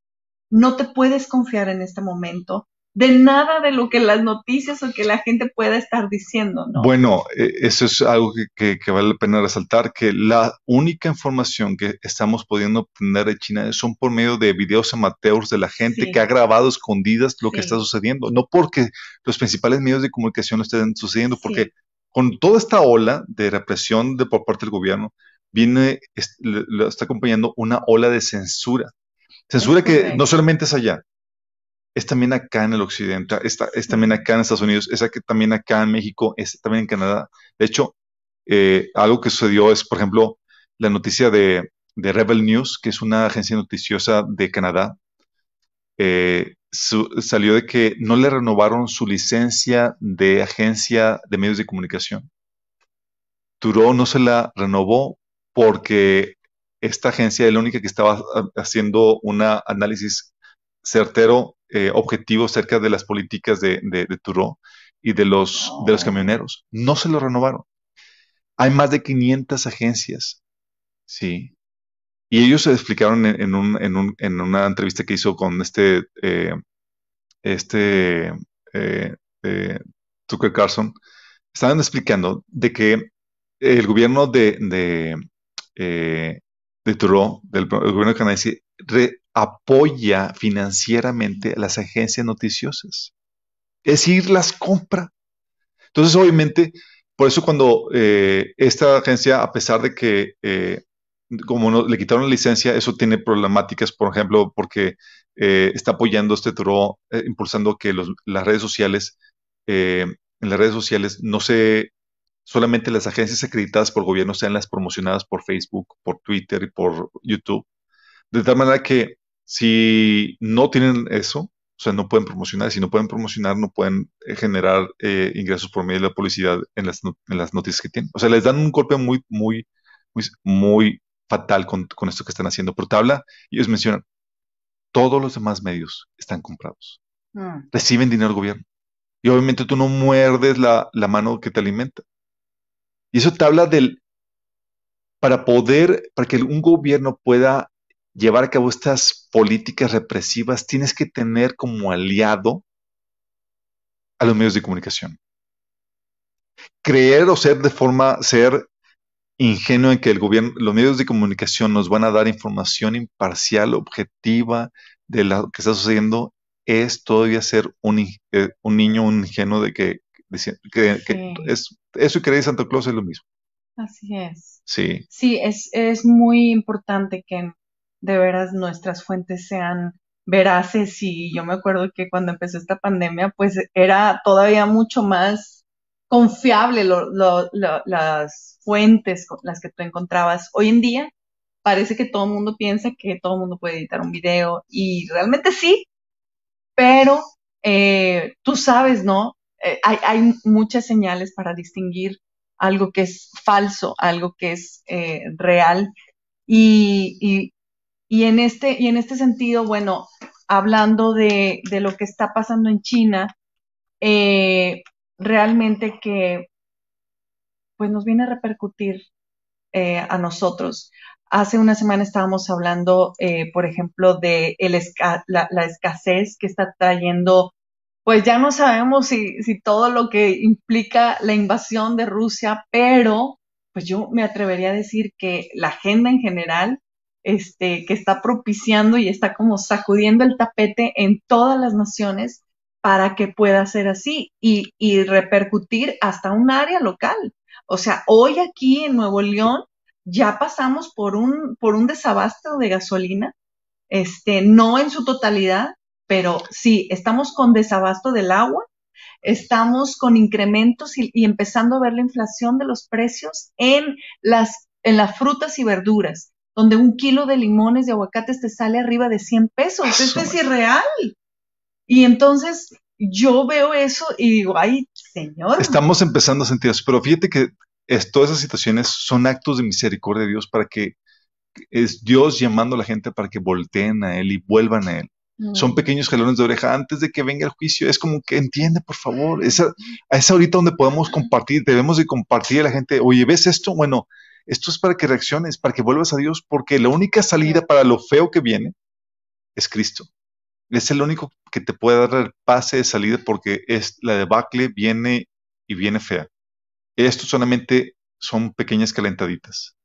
No te puedes confiar en este momento de nada de lo que las noticias o que la gente pueda estar diciendo, ¿no? Bueno, eh, eso es algo que, vale la pena resaltar, que la única información que estamos pudiendo obtener de China son por medio de videos amateurs de la gente que ha grabado escondidas lo que está sucediendo, no porque los principales medios de comunicación lo estén sucediendo, porque con toda esta ola de represión de, por parte del gobierno, viene, lo está acompañando una ola de censura. Censura que no solamente es allá, es también acá en el occidente, es, es también acá en Estados Unidos, es aquí, también acá en México, es también en Canadá. De hecho, eh, algo que sucedió es, por ejemplo, la noticia de, Rebel News, que es una agencia noticiosa de Canadá, eh, salió de que no le renovaron su licencia de agencia de medios de comunicación. Turo no se la renovó porque esta agencia es la única que estaba haciendo un análisis certero, eh, objetivo acerca de las políticas de, de, y de los, de los camioneros. No se lo renovaron. Hay más de 500 agencias, ¿sí? Y ellos se explicaron en, una entrevista que hizo con este, eh, este eh, Tucker Carlson, estaban explicando de que el gobierno de, de, de del gobierno canadiense, apoya financieramente a las agencias noticiosas. Es decir, las compra. Entonces, obviamente, por eso cuando eh, esta agencia, a pesar de que eh, como no, le quitaron la licencia, eso tiene problemáticas, por ejemplo, porque está apoyando este Turo, impulsando que las redes sociales, en las redes sociales no se solamente las agencias acreditadas por gobierno sean las promocionadas por Facebook, por Twitter y por YouTube. De tal manera que si no tienen eso, o sea, no pueden promocionar, si no pueden promocionar, no pueden eh, generar eh, ingresos por medio de la publicidad en las, en las noticias que tienen. O sea, les dan un golpe muy, muy, muy, muy fatal con, esto que están haciendo. Por tabla, ellos mencionan, todos los demás medios están comprados. Mm. Reciben dinero del gobierno. Y obviamente tú no muerdes la, la mano que te alimenta. Y eso te habla del, para poder, para que un gobierno pueda llevar a cabo estas políticas represivas, tienes que tener como aliado a los medios de comunicación. Creer o ser de forma, ser ingenuo en que el gobierno, los medios de comunicación nos van a dar información imparcial, objetiva de lo que está sucediendo, es todavía ser un, eh, un niño, un ingenuo de que que, es, eso y creer Santa Claus es lo mismo. Así es. Sí. Sí, es, es muy importante que de veras nuestras fuentes sean veraces y yo me acuerdo que cuando empezó esta pandemia, pues era todavía mucho más confiable las fuentes con las que tú encontrabas. Hoy en día parece que todo el mundo piensa que todo el mundo puede editar un video y realmente sí, pero eh, tú sabes, ¿no? Eh, hay, muchas señales para distinguir algo que es falso, algo que es eh, real. Y, en este, y en este sentido, bueno, hablando de, lo que está pasando en China, eh, realmente que pues nos viene a repercutir a nosotros. Hace una semana estábamos hablando, por ejemplo, de la, la, escasez que está trayendo pues ya no sabemos si, todo lo que implica la invasión de Rusia, pero pues yo me atrevería a decir que la agenda en general, este, que está propiciando y está como sacudiendo el tapete en todas las naciones para que pueda ser así y, y repercutir hasta un área local. O sea, hoy aquí en Nuevo León ya pasamos por un, por un desabasto de gasolina, este, no en su totalidad, pero sí, estamos con desabasto del agua, estamos con incrementos y, empezando a ver la inflación de los precios en las, en las frutas y verduras, donde un kilo de limones y aguacates te sale arriba de 100 pesos. Esto es irreal. Y entonces yo veo eso y digo, ay, señor. Estamos empezando a sentir eso, pero fíjate que todas esas situaciones son actos de misericordia de Dios para que es Dios llamando a la gente para que volteen a Él y vuelvan a Él. Son pequeños jalones de oreja antes de que venga el juicio. Es como que entiende, por favor. Es, es ahorita donde podemos compartir. Debemos de compartir a la gente. Oye, ¿ves esto? Bueno, esto es para que reacciones, para que vuelvas a Dios, porque la única salida para lo feo que viene es Cristo. es el único que te puede dar el pase de salida porque es la debacle viene y viene fea. Esto solamente son pequeñas calentaditas.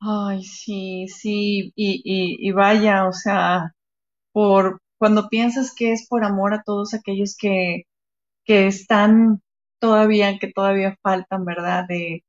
Ay, sí, sí, y, y, y vaya, o sea, por cuando piensas que es por amor a todos aquellos que, que están todavía, que todavía faltan, ¿verdad? De,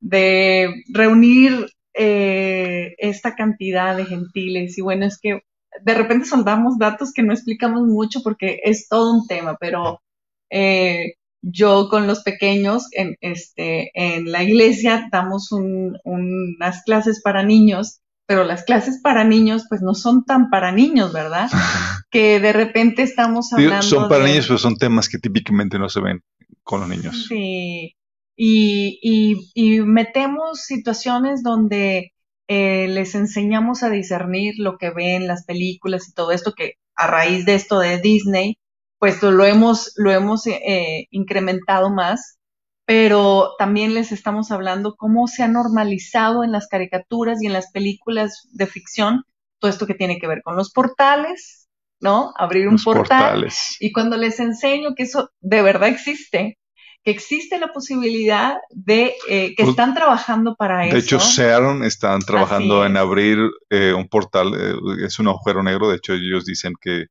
de reunir eh, esta cantidad de gentiles. Y bueno, es que de repente soltamos datos que no explicamos mucho porque es todo un tema, pero eh, yo con los pequeños en, este, en la iglesia damos unas clases para niños, pero las clases para niños pues no son tan para niños, ¿verdad? que de repente estamos hablando... son para niños, pero son temas que típicamente no se ven con los niños. Sí, y, y, metemos situaciones donde eh, les enseñamos a discernir lo que ven las películas y todo esto que a raíz de esto de Disney, pues lo hemos, lo hemos eh, incrementado más, pero también les estamos hablando cómo se ha normalizado en las caricaturas y en las películas de ficción todo esto que tiene que ver con los portales, ¿no? Abrir un portal. Y cuando les enseño que eso de verdad existe, que existe la posibilidad de eh, que pues, están trabajando para eso. De hecho, Sharon están trabajando en abrir eh, un portal, eh, es un agujero negro, de hecho ellos dicen que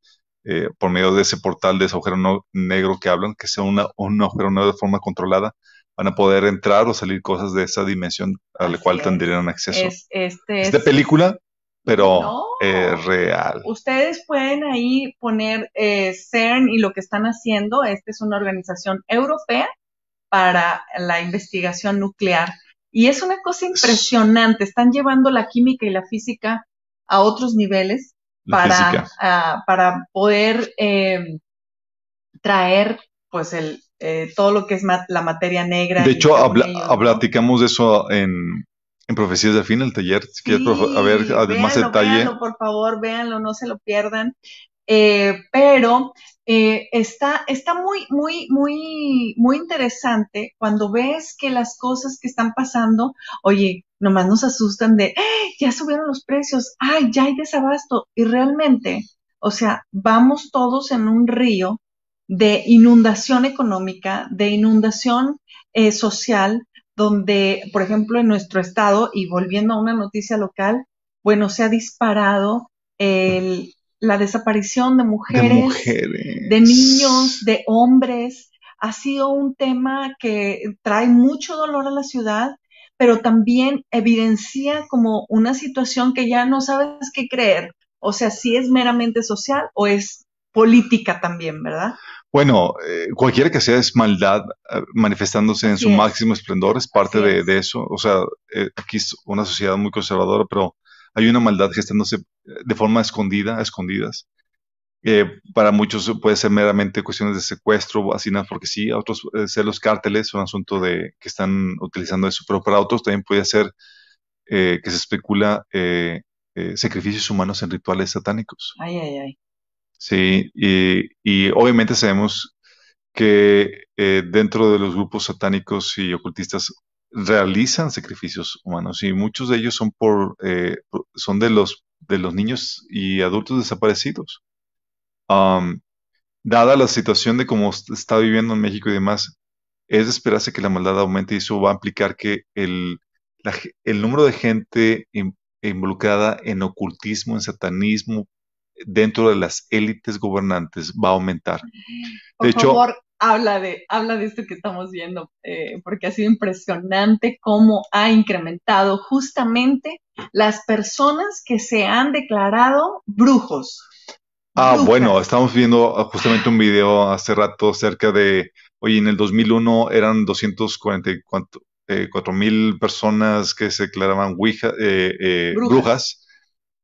por medio de ese portal, de ese agujero negro que hablan, que sea una, un agujero negro de forma controlada, van a poder entrar o salir cosas de esa dimensión a la cual tendrían acceso. Es, este es de película, pero real. Ustedes pueden ahí poner CERN y lo que están haciendo. Esta es una organización europea para la investigación nuclear. Y es una cosa impresionante, están llevando la química y la física a otros niveles para, ah, para poder eh, traer pues el, eh, todo lo que es la materia negra. De hecho, platicamos de eso en, en Profecías de Fin, el taller. Si quieres, a ver, más detalle. Véanlo, por favor, véanlo, no se lo pierdan. Eh, pero eh, está, está muy, muy, muy, muy interesante cuando ves que las cosas que están pasando, oye, nomás nos asustan de, ya subieron los precios, ay, ya hay desabasto. Y realmente, o sea, vamos todos en un río de inundación económica, de inundación eh, social, donde, por ejemplo, en nuestro estado, y volviendo a una noticia local, bueno, se ha disparado el, la desaparición de mujeres, de, niños, de hombres, ha sido un tema que trae mucho dolor a la ciudad, pero también evidencia como una situación que ya no sabes qué creer. O sea, si es meramente social o es política también, ¿verdad? Bueno, eh, cualquiera que sea es maldad eh, manifestándose en su máximo esplendor, es parte de, eso. O sea, eh, aquí es una sociedad muy conservadora, pero hay una maldad gestándose de forma escondida, a escondidas. para muchos puede ser meramente cuestiones de secuestro, así nada, porque sí, a otros puede ser los cárteles, un asunto de que están utilizando eso, pero para otros también puede ser eh, que se especula eh, eh, sacrificios humanos en rituales satánicos. Ay, ay, ay. Sí, y, y obviamente sabemos que dentro de los grupos satánicos y ocultistas realizan sacrificios humanos y muchos de ellos son por, eh, son de los de los niños y adultos desaparecidos. dada la situación de cómo está viviendo en México y demás, es de esperarse que la maldad aumente y eso va a implicar que el, el número de gente involucrada en ocultismo, en satanismo, dentro de las élites gobernantes va a aumentar. de hecho, habla de, habla de esto que estamos viendo, eh, porque ha sido impresionante cómo ha incrementado justamente las personas que se han declarado brujos. Ah, bueno, estamos viendo justamente un video hace rato acerca de, oye, en el 2001 eran 244 eh, mil personas que se declaraban eh, brujas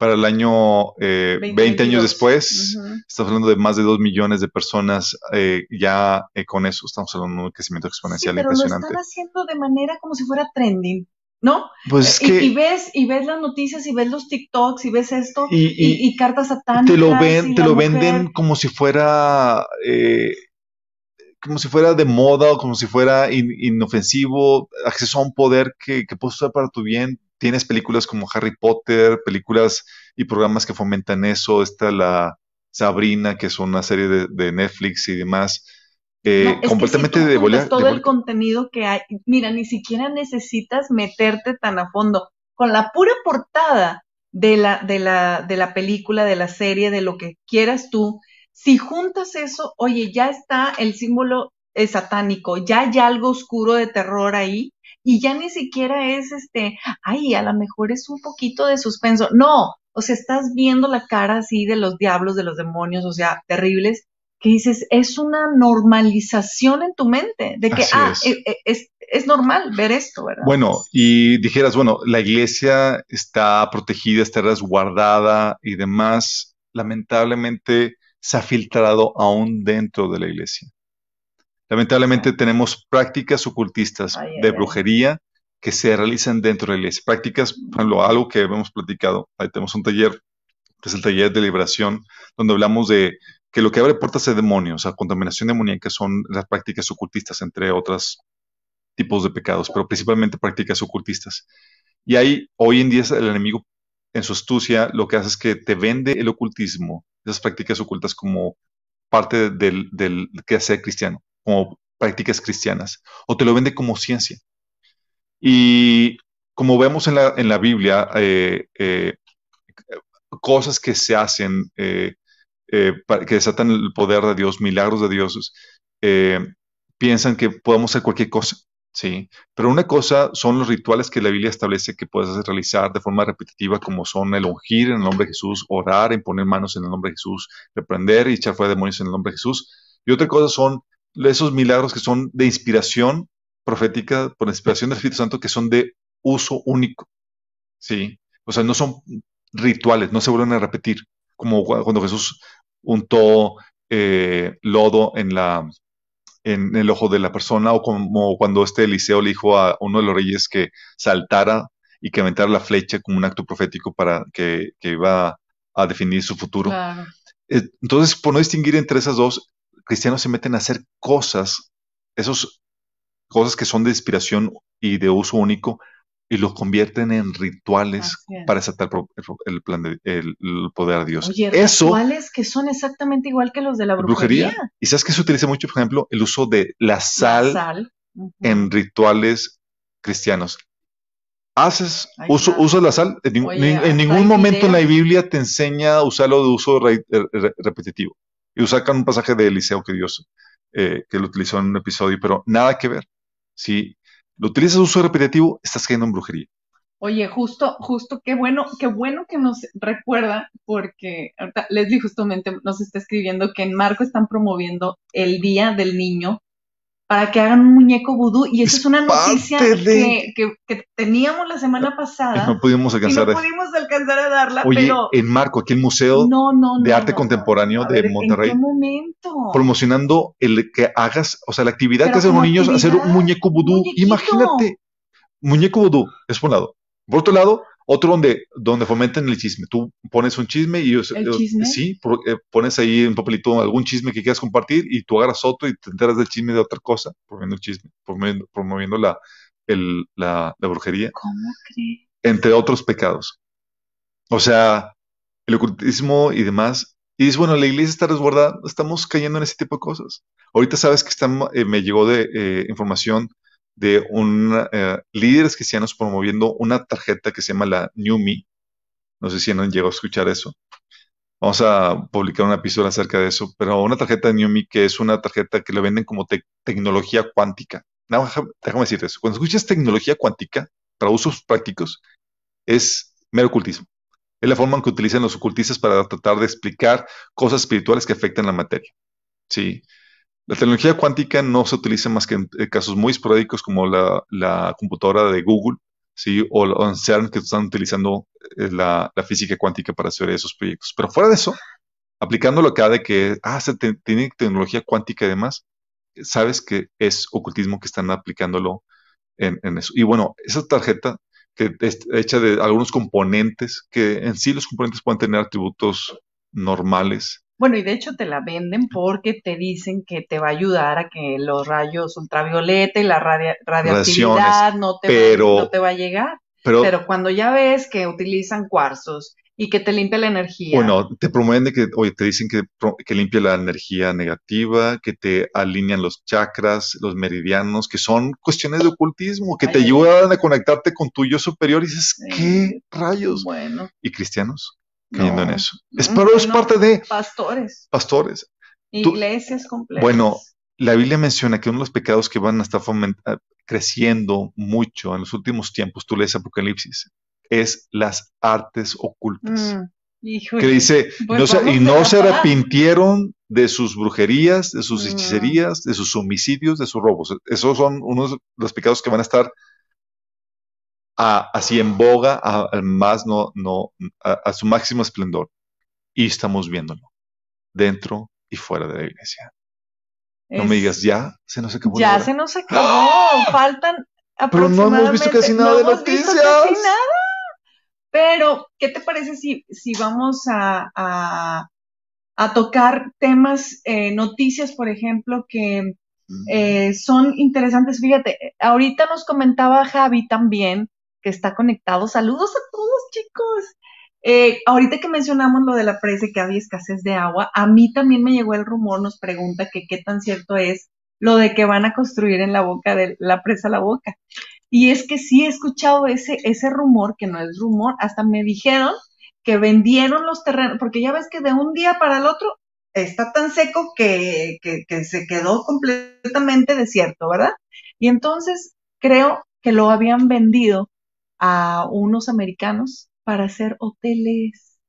para el año 20, eh, años después, estamos hablando de más de 2 millones de personas eh, ya eh, con eso, estamos hablando de un crecimiento exponencial sí, pero Lo están haciendo de manera como si fuera trending. ¿No? Pues y, que, y, ves, y ves las noticias, y ves los TikToks, y ves esto, y, cartas satánicas. Te lo, ven, te lo venden como si fuera como si fuera de moda o como si fuera inofensivo, acceso a un poder que, que puedes usar para tu bien, tienes películas como Harry Potter, películas y programas que fomentan eso, está la, Sabrina, que es una serie de, de Netflix y demás, eh, No, completamente si de bola- todo de el contenido que hay, mira, ni siquiera necesitas meterte tan a fondo. Con la pura portada de la, de la, de la película, de la serie, de lo que quieras tú, si juntas eso, oye, ya está el símbolo eh, satánico, ya hay algo oscuro de terror ahí, y ya ni siquiera es este, ay, a lo mejor es un poquito de suspenso. No, o sea, estás viendo la cara así de los diablos, de los demonios, o sea, terribles, que dices, es una normalización en tu mente, de que, Así ah, es. e- e- es, es normal ver esto, ¿verdad? Bueno, y dijeras, bueno, la iglesia está protegida, está resguardada y demás. Lamentablemente se ha filtrado aún dentro de la iglesia. Lamentablemente tenemos prácticas ocultistas Ay, de ay. brujería que se realizan dentro de la iglesia. Prácticas, por ejemplo, algo que hemos platicado. Ahí tenemos un taller, que es el taller de liberación, donde hablamos de que lo que abre puertas a demonios, a contaminación demoníaca, son las prácticas ocultistas, entre otros tipos de pecados, pero principalmente prácticas ocultistas. Y ahí, hoy en día, el enemigo, en su astucia, lo que hace es que te vende el ocultismo, esas prácticas ocultas, como parte del, del quehacer cristiano, como prácticas cristianas, o te lo vende como ciencia. Y como vemos en la, en la Biblia, eh, eh, cosas que se hacen, eh, que desatan el poder de Dios, milagros de Dios, piensan que podemos hacer cualquier cosa, ¿sí? Pero una cosa son los rituales que la Biblia establece que puedes realizar de forma repetitiva, como son el ungir en el nombre de Jesús, orar, imponer manos en el nombre de Jesús, reprender y echar fuera demonios en el nombre de Jesús. Y otra cosa son esos milagros que son de inspiración profética, por inspiración del Espíritu Santo, que son de uso único, ¿sí? O sea, no son rituales, no se vuelven a repetir, como cu- cuando Jesús untó eh, lodo en la en el ojo de la persona, o como cuando este Eliseo le dijo a uno de los reyes que saltara y que aventara la flecha como un acto profético para que, que iba a definir su futuro. Claro. Eh, Entonces, por no distinguir entre esas dos, cristianos se meten a hacer cosas, esos cosas que son de inspiración y de uso único, y los convierten en rituales para desatar el, plan de- el, el poder de Dios. Oye, Eso, rituales que son exactamente igual que los de la brujería. brujería. ¿Y sabes que se utiliza mucho, por ejemplo, el uso de la La sal, en rituales cristianos? ¿Haces Ay, uso, claro. de la sal? En, Oye, ningún momento en la. Biblia te enseña a usarlo de uso re- re- repetitivo. Y sacan un pasaje de Eliseo que Dios eh, que lo utilizó en un episodio, pero nada que ver. Si lo utilizas uso repetitivo, estás cayendo en brujería. Oye, justo, justo, qué bueno, qué bueno que nos recuerda, porque ahorita Leslie justamente nos está escribiendo que en Marco están promoviendo el Día del Niño para que hagan un muñeco vudú, y esa Es una noticia de- que, que- que teníamos la semana pasada no pudimos y alcanzar. no eso. pudimos alcanzar a darla, Oye, pero en Marco, aquí el Museo no, no, de Arte Contemporáneo de Monterrey. ¿En qué momento? promocionando el que hagas, o sea, la actividad Pero que hacen los niños, hacer un muñeco vudú. muñequito. Imagínate, muñeco vudú, es por un lado. Por otro lado, otro donde, donde fomenten el chisme. Tú pones un chisme y ellos, ¿El chisme? sí, eh, pones ahí un papelito algún chisme que quieras compartir y tú agarras otro y te enteras del chisme de otra cosa, promoviendo el chisme, promoviendo, promoviendo la, el- la, la brujería, ¿Cómo crees? entre otros pecados. O sea, el ocultismo y demás. Y dices, bueno, la iglesia está resguardada, estamos cayendo en ese tipo de cosas. Ahorita sabes que están, eh, me llegó de eh, información de un eh, líderes cristianos promoviendo una tarjeta que se llama la New Me. No sé si han llegado a escuchar eso. Vamos a publicar una episodio acerca de eso, pero una tarjeta de New Me que es una tarjeta que le venden como te- tecnología cuántica. No, déjame decirte eso. Cuando escuchas tecnología cuántica para usos prácticos, es mero ocultismo. Es la forma en que utilizan los ocultistas para tratar de explicar cosas espirituales que afectan la materia. Sí. La tecnología cuántica no se utiliza más que en eh, casos muy esporádicos como la, computadora de Google, sí, o, en CERN que están utilizando eh, la, física cuántica para hacer esos proyectos. Pero fuera de eso, aplicándolo acá de que ah, se tiene tecnología cuántica y demás, sabes que es ocultismo que están aplicándolo en, en eso. Y bueno, esa tarjeta que es hecha de algunos componentes, que en sí los componentes pueden tener atributos normales. Bueno, y de hecho te la venden porque te dicen que te va a ayudar a que los rayos ultravioleta y la radia- radioactividad no te, pero- va, no te va a llegar. Pero, Pero cuando ya ves que utilizan cuarzos y que te limpia la energía. Bueno, te promueven de que, oye, te dicen que, que limpia la energía negativa, que te alinean los chakras, los meridianos, que son cuestiones de ocultismo, que te Ay, ay, ayudan a conectarte con tu yo superior y dices, Sí. ¿qué rayos? Bueno, Y cristianos cayendo en no. eso. Es, Mm, pero es parte de pastores, pastores. iglesias completas. Bueno, la Biblia menciona que uno de los pecados que van a estar creciendo mucho en los últimos tiempos, tú lees Apocalipsis, es las artes ocultas. Mm, híjole. que dice, Pues no se- y vamos no se arrepintieron de sus brujerías, de sus Mm. hechicerías, de sus homicidios, de sus robos. Esos son unos de los pecados que van a estar a- así en boga, a, a más no, no, a, su máximo esplendor. Y estamos viéndolo dentro y fuera de la iglesia. No me digas, ya se nos acabó Ya hora". se nos acabó. Faltan Pero no hemos visto aproximadamente- casi nada no de hemos visto noticias. casi nada. Pero, ¿qué te parece si, si vamos a, a, a tocar temas, eh, noticias, por ejemplo, que eh, son interesantes? Fíjate, ahorita nos comentaba Javi también, que está conectado. Saludos a todos, chicos. Eh, ahorita que mencionamos lo de la presa y que había escasez de agua, a mí también me llegó el rumor, nos pregunta que qué tan cierto es lo de que van a construir en la boca de la presa La Boca. Y es que sí he escuchado ese, ese rumor, que no es rumor, hasta me dijeron que vendieron los terrenos, porque ya ves que de un día para el otro está tan seco que, que, que se quedó completamente desierto, ¿verdad? Y entonces creo que lo habían vendido a unos americanos para hacer hoteles.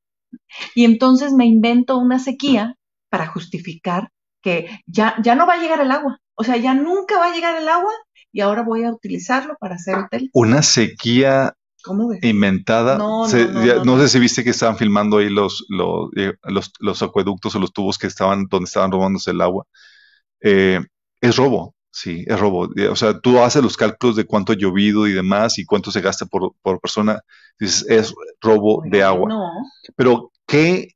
Y entonces me invento una sequía para justificar que ya, ya no va a llegar el agua. O sea, ya nunca va a llegar el agua y ahora voy a utilizarlo para hacer hotel. Una sequía ¿Cómo ves? inventada. No, Se- no, no, ya- no, no no. sé si viste que estaban filmando ahí los, los, eh, los, los acueductos o los tubos que estaban, donde estaban robándose el agua. Eh, es robo, sí, es robo. Eh, O sea, tú haces los cálculos de cuánto ha llovido y demás y cuánto se gasta por, por persona. Dices, es robo de agua. No, Pero, ¿qué,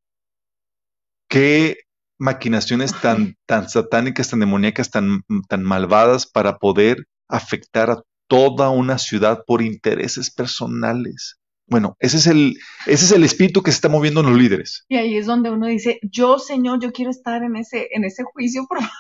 qué maquinaciones tan, tan satánicas, tan demoníacas, tan, tan malvadas para poder afectar a toda una ciudad por intereses personales? Bueno, ese es el, ese es el espíritu que se está moviendo en los líderes. y ahí es donde uno dice, yo, Señor, yo quiero estar en ese, en ese juicio, por favor.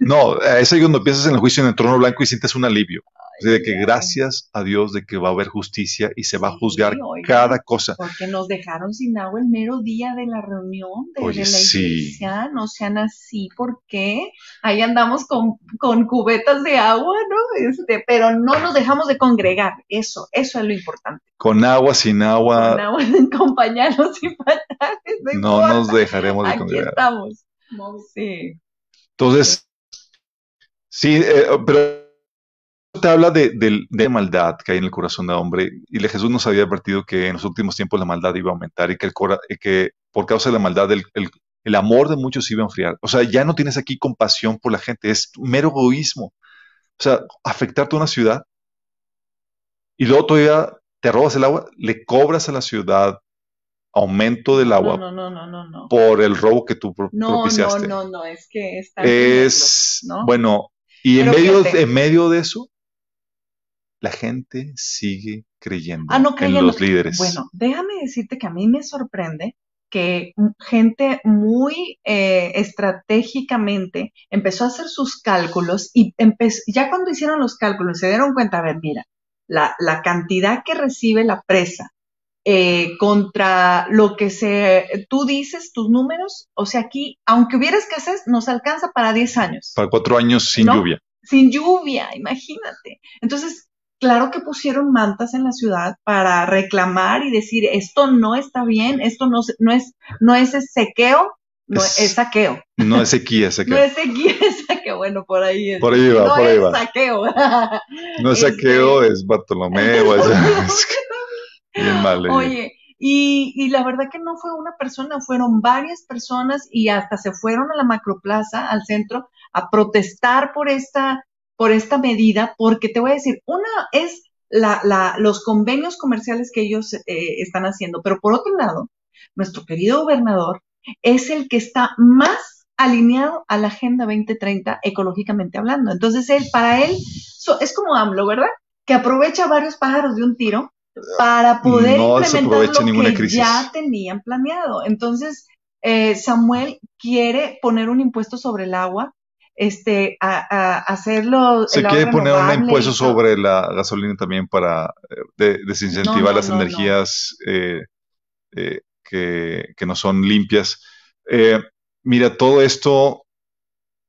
No, es ahí cuando piensas en el juicio en el trono blanco y sientes un alivio. De que gracias a Dios de que va a haber justicia y se va a Sí, juzgar oiga. cada cosa. Porque nos dejaron sin agua el mero día de la reunión de, Oye, de la sí. iglesia. No sean así, ¿por qué? Ahí andamos con, con cubetas de agua, ¿no? Este, pero no nos dejamos de congregar. Eso, eso es lo importante. Con agua, sin agua, Con agua, con pañalos y pañales. No, nos dejaremos de Aquí congregar. estamos. Sí. Entonces, sí, eh, pero te habla de, de- maldad que hay en el corazón del hombre. Y Jesús nos había advertido que en los últimos tiempos la maldad iba a aumentar y que, el cora- que por causa de la maldad el, el- el amor de muchos iba a enfriar. O sea, ya no tienes aquí compasión por la gente, es mero egoísmo. O sea, afectarte a una ciudad y luego todavía te robas el agua, le cobras a la ciudad aumento del agua No, no, no, por el robo que tú pro- No, no, propiciaste. no, no, es que está es ¿no? bueno y en medio fíjate. en medio de eso la gente sigue creyendo Ah, no en los líderes Bueno, déjame decirte que a mí me sorprende que gente muy eh, estratégicamente empezó a hacer sus cálculos y ya cuando hicieron los cálculos se dieron cuenta, a ver, mira, la, la cantidad que recibe la presa eh, contra lo que se, tú dices, tus números, o sea, aquí, aunque hubiera escasez, nos alcanza para 10 años para cuatro años sin ¿No? lluvia sin lluvia, imagínate. Entonces, claro que pusieron mantas en la ciudad para reclamar y decir, esto no está bien, esto no, no es, no es sequeo, no Es- es, saqueo. no es sequía es No saqueo es sequía, es saqueo. Bueno, por ahí es. Por ahí va, no por ahí es va. saqueo. no es este- saqueo es es- bien mal eh. Oye, y, y la verdad que no fue una persona, fueron varias personas y hasta se fueron a la macroplaza, al centro, a protestar por esta, por esta medida, porque te voy a decir, una es la, la, los convenios comerciales que ellos eh, están haciendo, pero por otro lado, nuestro querido gobernador es el que está más alineado a la Agenda 2030 ecológicamente hablando. Entonces, él, para él, so- es como AMLO, ¿verdad? Que aprovecha varios pájaros de un tiro para poder No implementar lo que crisis. ya tenían planeado. Entonces, eh, Samuel quiere poner un impuesto sobre el agua, este, a, a hacerlo. Se quiere poner un impuesto sobre la gasolina también para eh, de- desincentivar No, no, las energías eh, eh, que, que no son limpias. Mira, todo esto,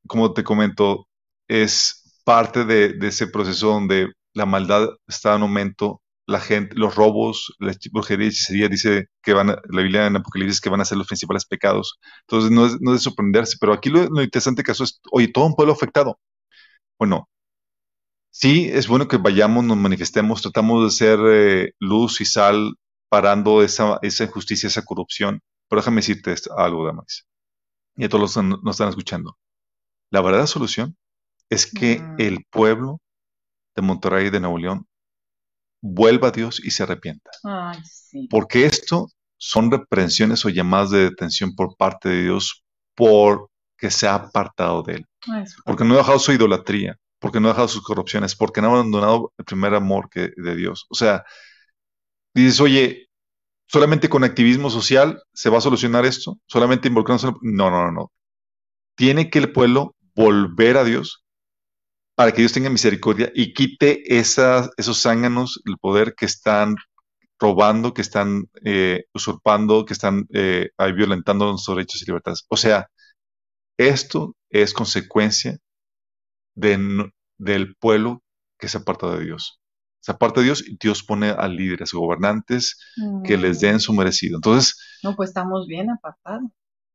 como te comento, es parte de, de ese proceso donde la maldad está en aumento, la gente, los robos, la brujería y hechicería, dice que van a- la Biblia en Apocalipsis que van a ser los principales pecados. Entonces no es, no es de sorprenderse, pero aquí lo, lo interesante caso es, oye, todo un pueblo afectado. Bueno, sí, es bueno que vayamos, nos manifestemos, tratamos de ser eh, luz y sal parando esa, esa injusticia, esa corrupción. Pero déjame decirte esto- algo, Damaris, y a todos los que nos están escuchando. La verdadera solución es que Mm. el pueblo de Monterrey y de Nuevo León vuelva a Dios y se arrepienta. Ay, sí. Porque esto son reprensiones o llamadas de detención por parte de Dios porque se ha apartado de él. Porque no ha dejado su idolatría, porque no ha dejado sus corrupciones, porque no ha abandonado el primer amor que, de Dios. O sea, dices, oye, solamente con activismo social se va a solucionar esto, solamente involucrándose. No, no, no, no. Tiene que el pueblo volver a Dios para que Dios tenga misericordia y quite esas, esos zánganos, el poder que están robando, que están eh, usurpando, que están eh, ahí violentando nuestros derechos y libertades. O sea, esto es consecuencia de del pueblo que se aparta de Dios. Se aparta de Dios y Dios pone a líderes, gobernantes que les den su merecido. Entonces, No, pues estamos bien apartados.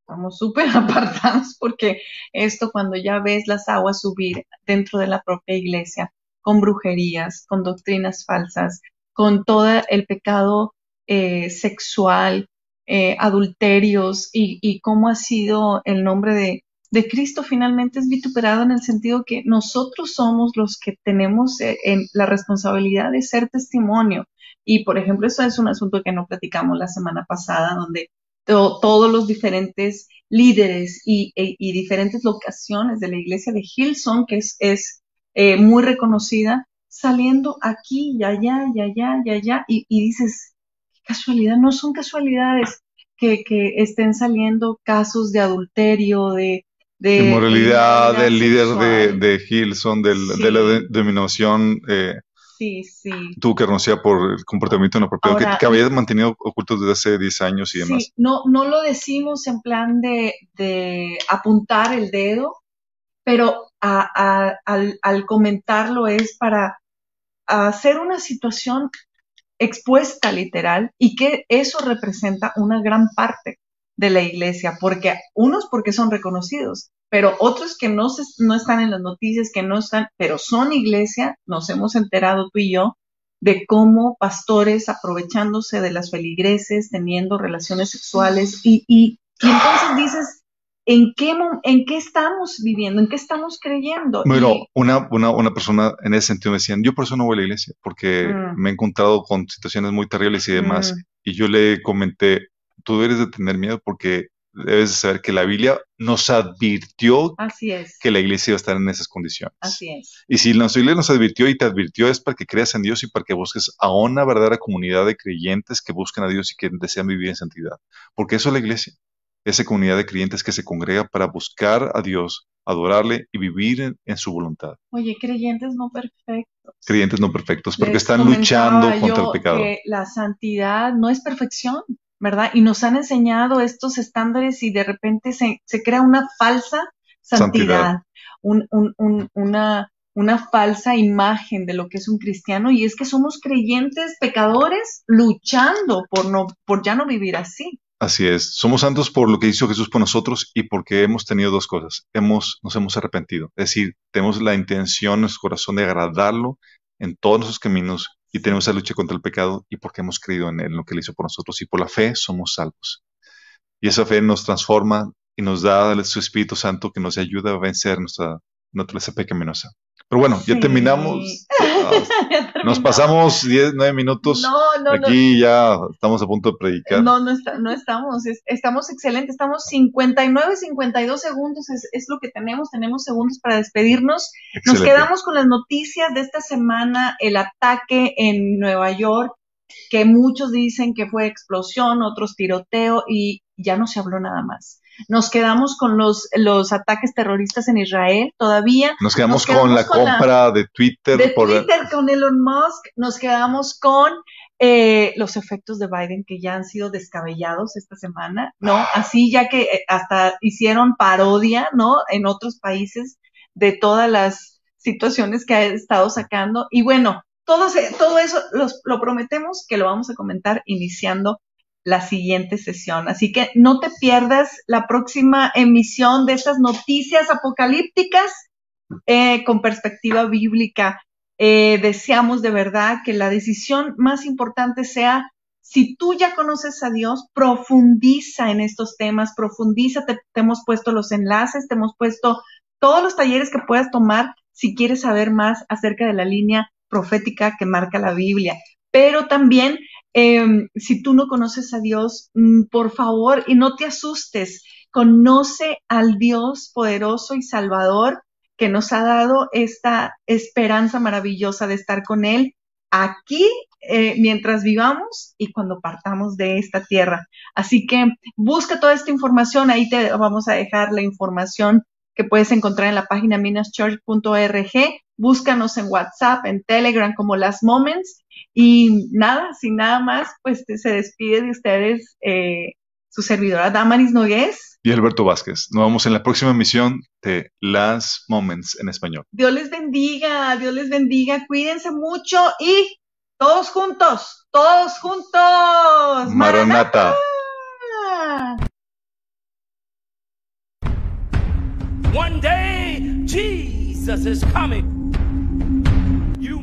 Estamos súper apartados porque esto cuando ya ves las aguas subir dentro de la propia iglesia, con brujerías, con doctrinas falsas, con todo el pecado eh, sexual, eh, adulterios y, cómo ha sido el nombre de, de Cristo finalmente es vituperado en el sentido que nosotros somos los que tenemos eh, la responsabilidad de ser testimonio. Y por ejemplo, eso es un asunto que no platicamos la semana pasada, donde to- todos los diferentes líderes y, e- y diferentes locaciones de la iglesia de Hillsong, que es, es eh, muy reconocida, saliendo aquí y allá y allá y allá, y, y dices, qué casualidad, no son casualidades que, que estén saliendo casos de adulterio, de... de inmoralidad del líder de, de Hilson, del, Sí. de la de- dominación, eh, Sí, sí. tuvo que renunciar por el comportamiento inapropiado que, Ahora- que había mantenido oculto desde hace 10 años y demás. Sí, no, no lo decimos en plan de, de apuntar el dedo, pero a- a- al, al comentarlo es para hacer una situación expuesta literal y que eso representa una gran parte de la iglesia, porque unos porque son reconocidos, pero otros que no, se, no están en las noticias, que no están, pero son iglesia, nos hemos enterado tú y yo de cómo pastores aprovechándose de las feligreses, teniendo relaciones sexuales y, y, y entonces dices, ¿en qué, ¿en qué estamos viviendo? ¿En qué estamos creyendo? Bueno, Y- una, una, una persona en ese sentido me decían, yo por eso no voy a la iglesia, porque Mm. me he encontrado con situaciones muy terribles y demás. Mm. Y yo le comenté, tú debes de tener miedo porque debes de saber que la Biblia nos advirtió así es, que la iglesia iba a estar en esas condiciones. así es. Y si nuestra iglesia nos advirtió y te advirtió es para que creas en Dios y para que busques a una verdadera comunidad de creyentes que busquen a Dios y que desean vivir en santidad. Porque eso es la iglesia, esa comunidad de creyentes que se congrega para buscar a Dios, adorarle y vivir en, en su voluntad. Oye, creyentes no perfectos. Creyentes no perfectos, porque Les están luchando contra el pecado. Que la santidad no es perfección, ¿verdad? Y nos han enseñado estos estándares y de repente se, se crea una falsa santidad, Santidad. un- un- un- una, una falsa imagen de lo que es un cristiano y es que somos creyentes pecadores luchando por, no, por ya no vivir así. Así es, somos santos por lo que hizo Jesús por nosotros y porque hemos tenido dos cosas. Hemos, nos hemos arrepentido, es decir, tenemos la intención en nuestro corazón de agradarlo en todos nuestros caminos y tenemos esa lucha contra el pecado y porque hemos creído en él, en lo que él hizo por nosotros y por la fe somos salvos. Y esa fe nos transforma y nos da su Espíritu Santo que nos ayuda a vencer nuestra naturaleza pecaminosa. Pero bueno, ya Sí. terminamos. Ya Nos pasamos 10, 9 minutos. No, no, no. Aquí ya estamos a punto de predicar. No, no, está- no estamos, es- estamos excelentes, estamos 59, 52 segundos, es, es lo que tenemos, tenemos segundos para despedirnos. Nos quedamos con las noticias de esta semana, el ataque en Nueva York que muchos dicen que fue explosión, otros tiroteo y ya no se habló nada más. Nos quedamos con los, los ataques terroristas en Israel todavía. Nos quedamos, con la compra de Twitter. De Twitter con Elon Musk. Nos quedamos con eh, los efectos de Biden que ya han sido descabellados esta semana, ¿no? Ah. Así ya que eh, hasta hicieron parodia, ¿no? En otros países de todas las situaciones que ha estado sacando. Y bueno, todo, todo eso lo prometemos que lo vamos a comentar iniciando la siguiente sesión. Así que no te pierdas la próxima emisión de estas noticias apocalípticas eh, con perspectiva bíblica. Eh, deseamos de verdad que la decisión más importante sea, si tú ya conoces a Dios, profundiza en estos temas, profundiza, te, te hemos puesto los enlaces, te hemos puesto todos los talleres que puedas tomar si quieres saber más acerca de la línea profética que marca la Biblia. Pero también Em, si tú no conoces a Dios, mm, por favor, y no te asustes, conoce al Dios poderoso y salvador que nos ha dado esta esperanza maravillosa de estar con Él aquí eh, mientras vivamos y cuando partamos de esta tierra. Así que busca toda esta información, ahí te vamos a dejar la información que puedes encontrar en la página minaschurch.org. Búscanos en WhatsApp, en Telegram como Las Moments y nada, sin nada más, pues se despide de ustedes eh, su servidora Damaris Nogués. Y Alberto Vázquez. Nos vemos en la próxima emisión de Las Moments en español. Dios les bendiga, Dios les bendiga, cuídense mucho y todos juntos, todos juntos. Maranata. One day Jesus is coming.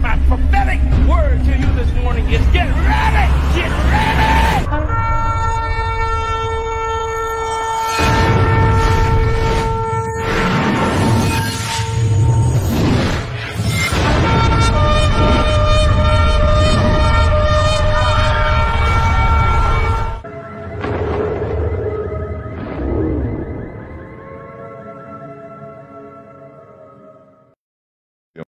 my prophetic word to you this morning is get ready! Get ready!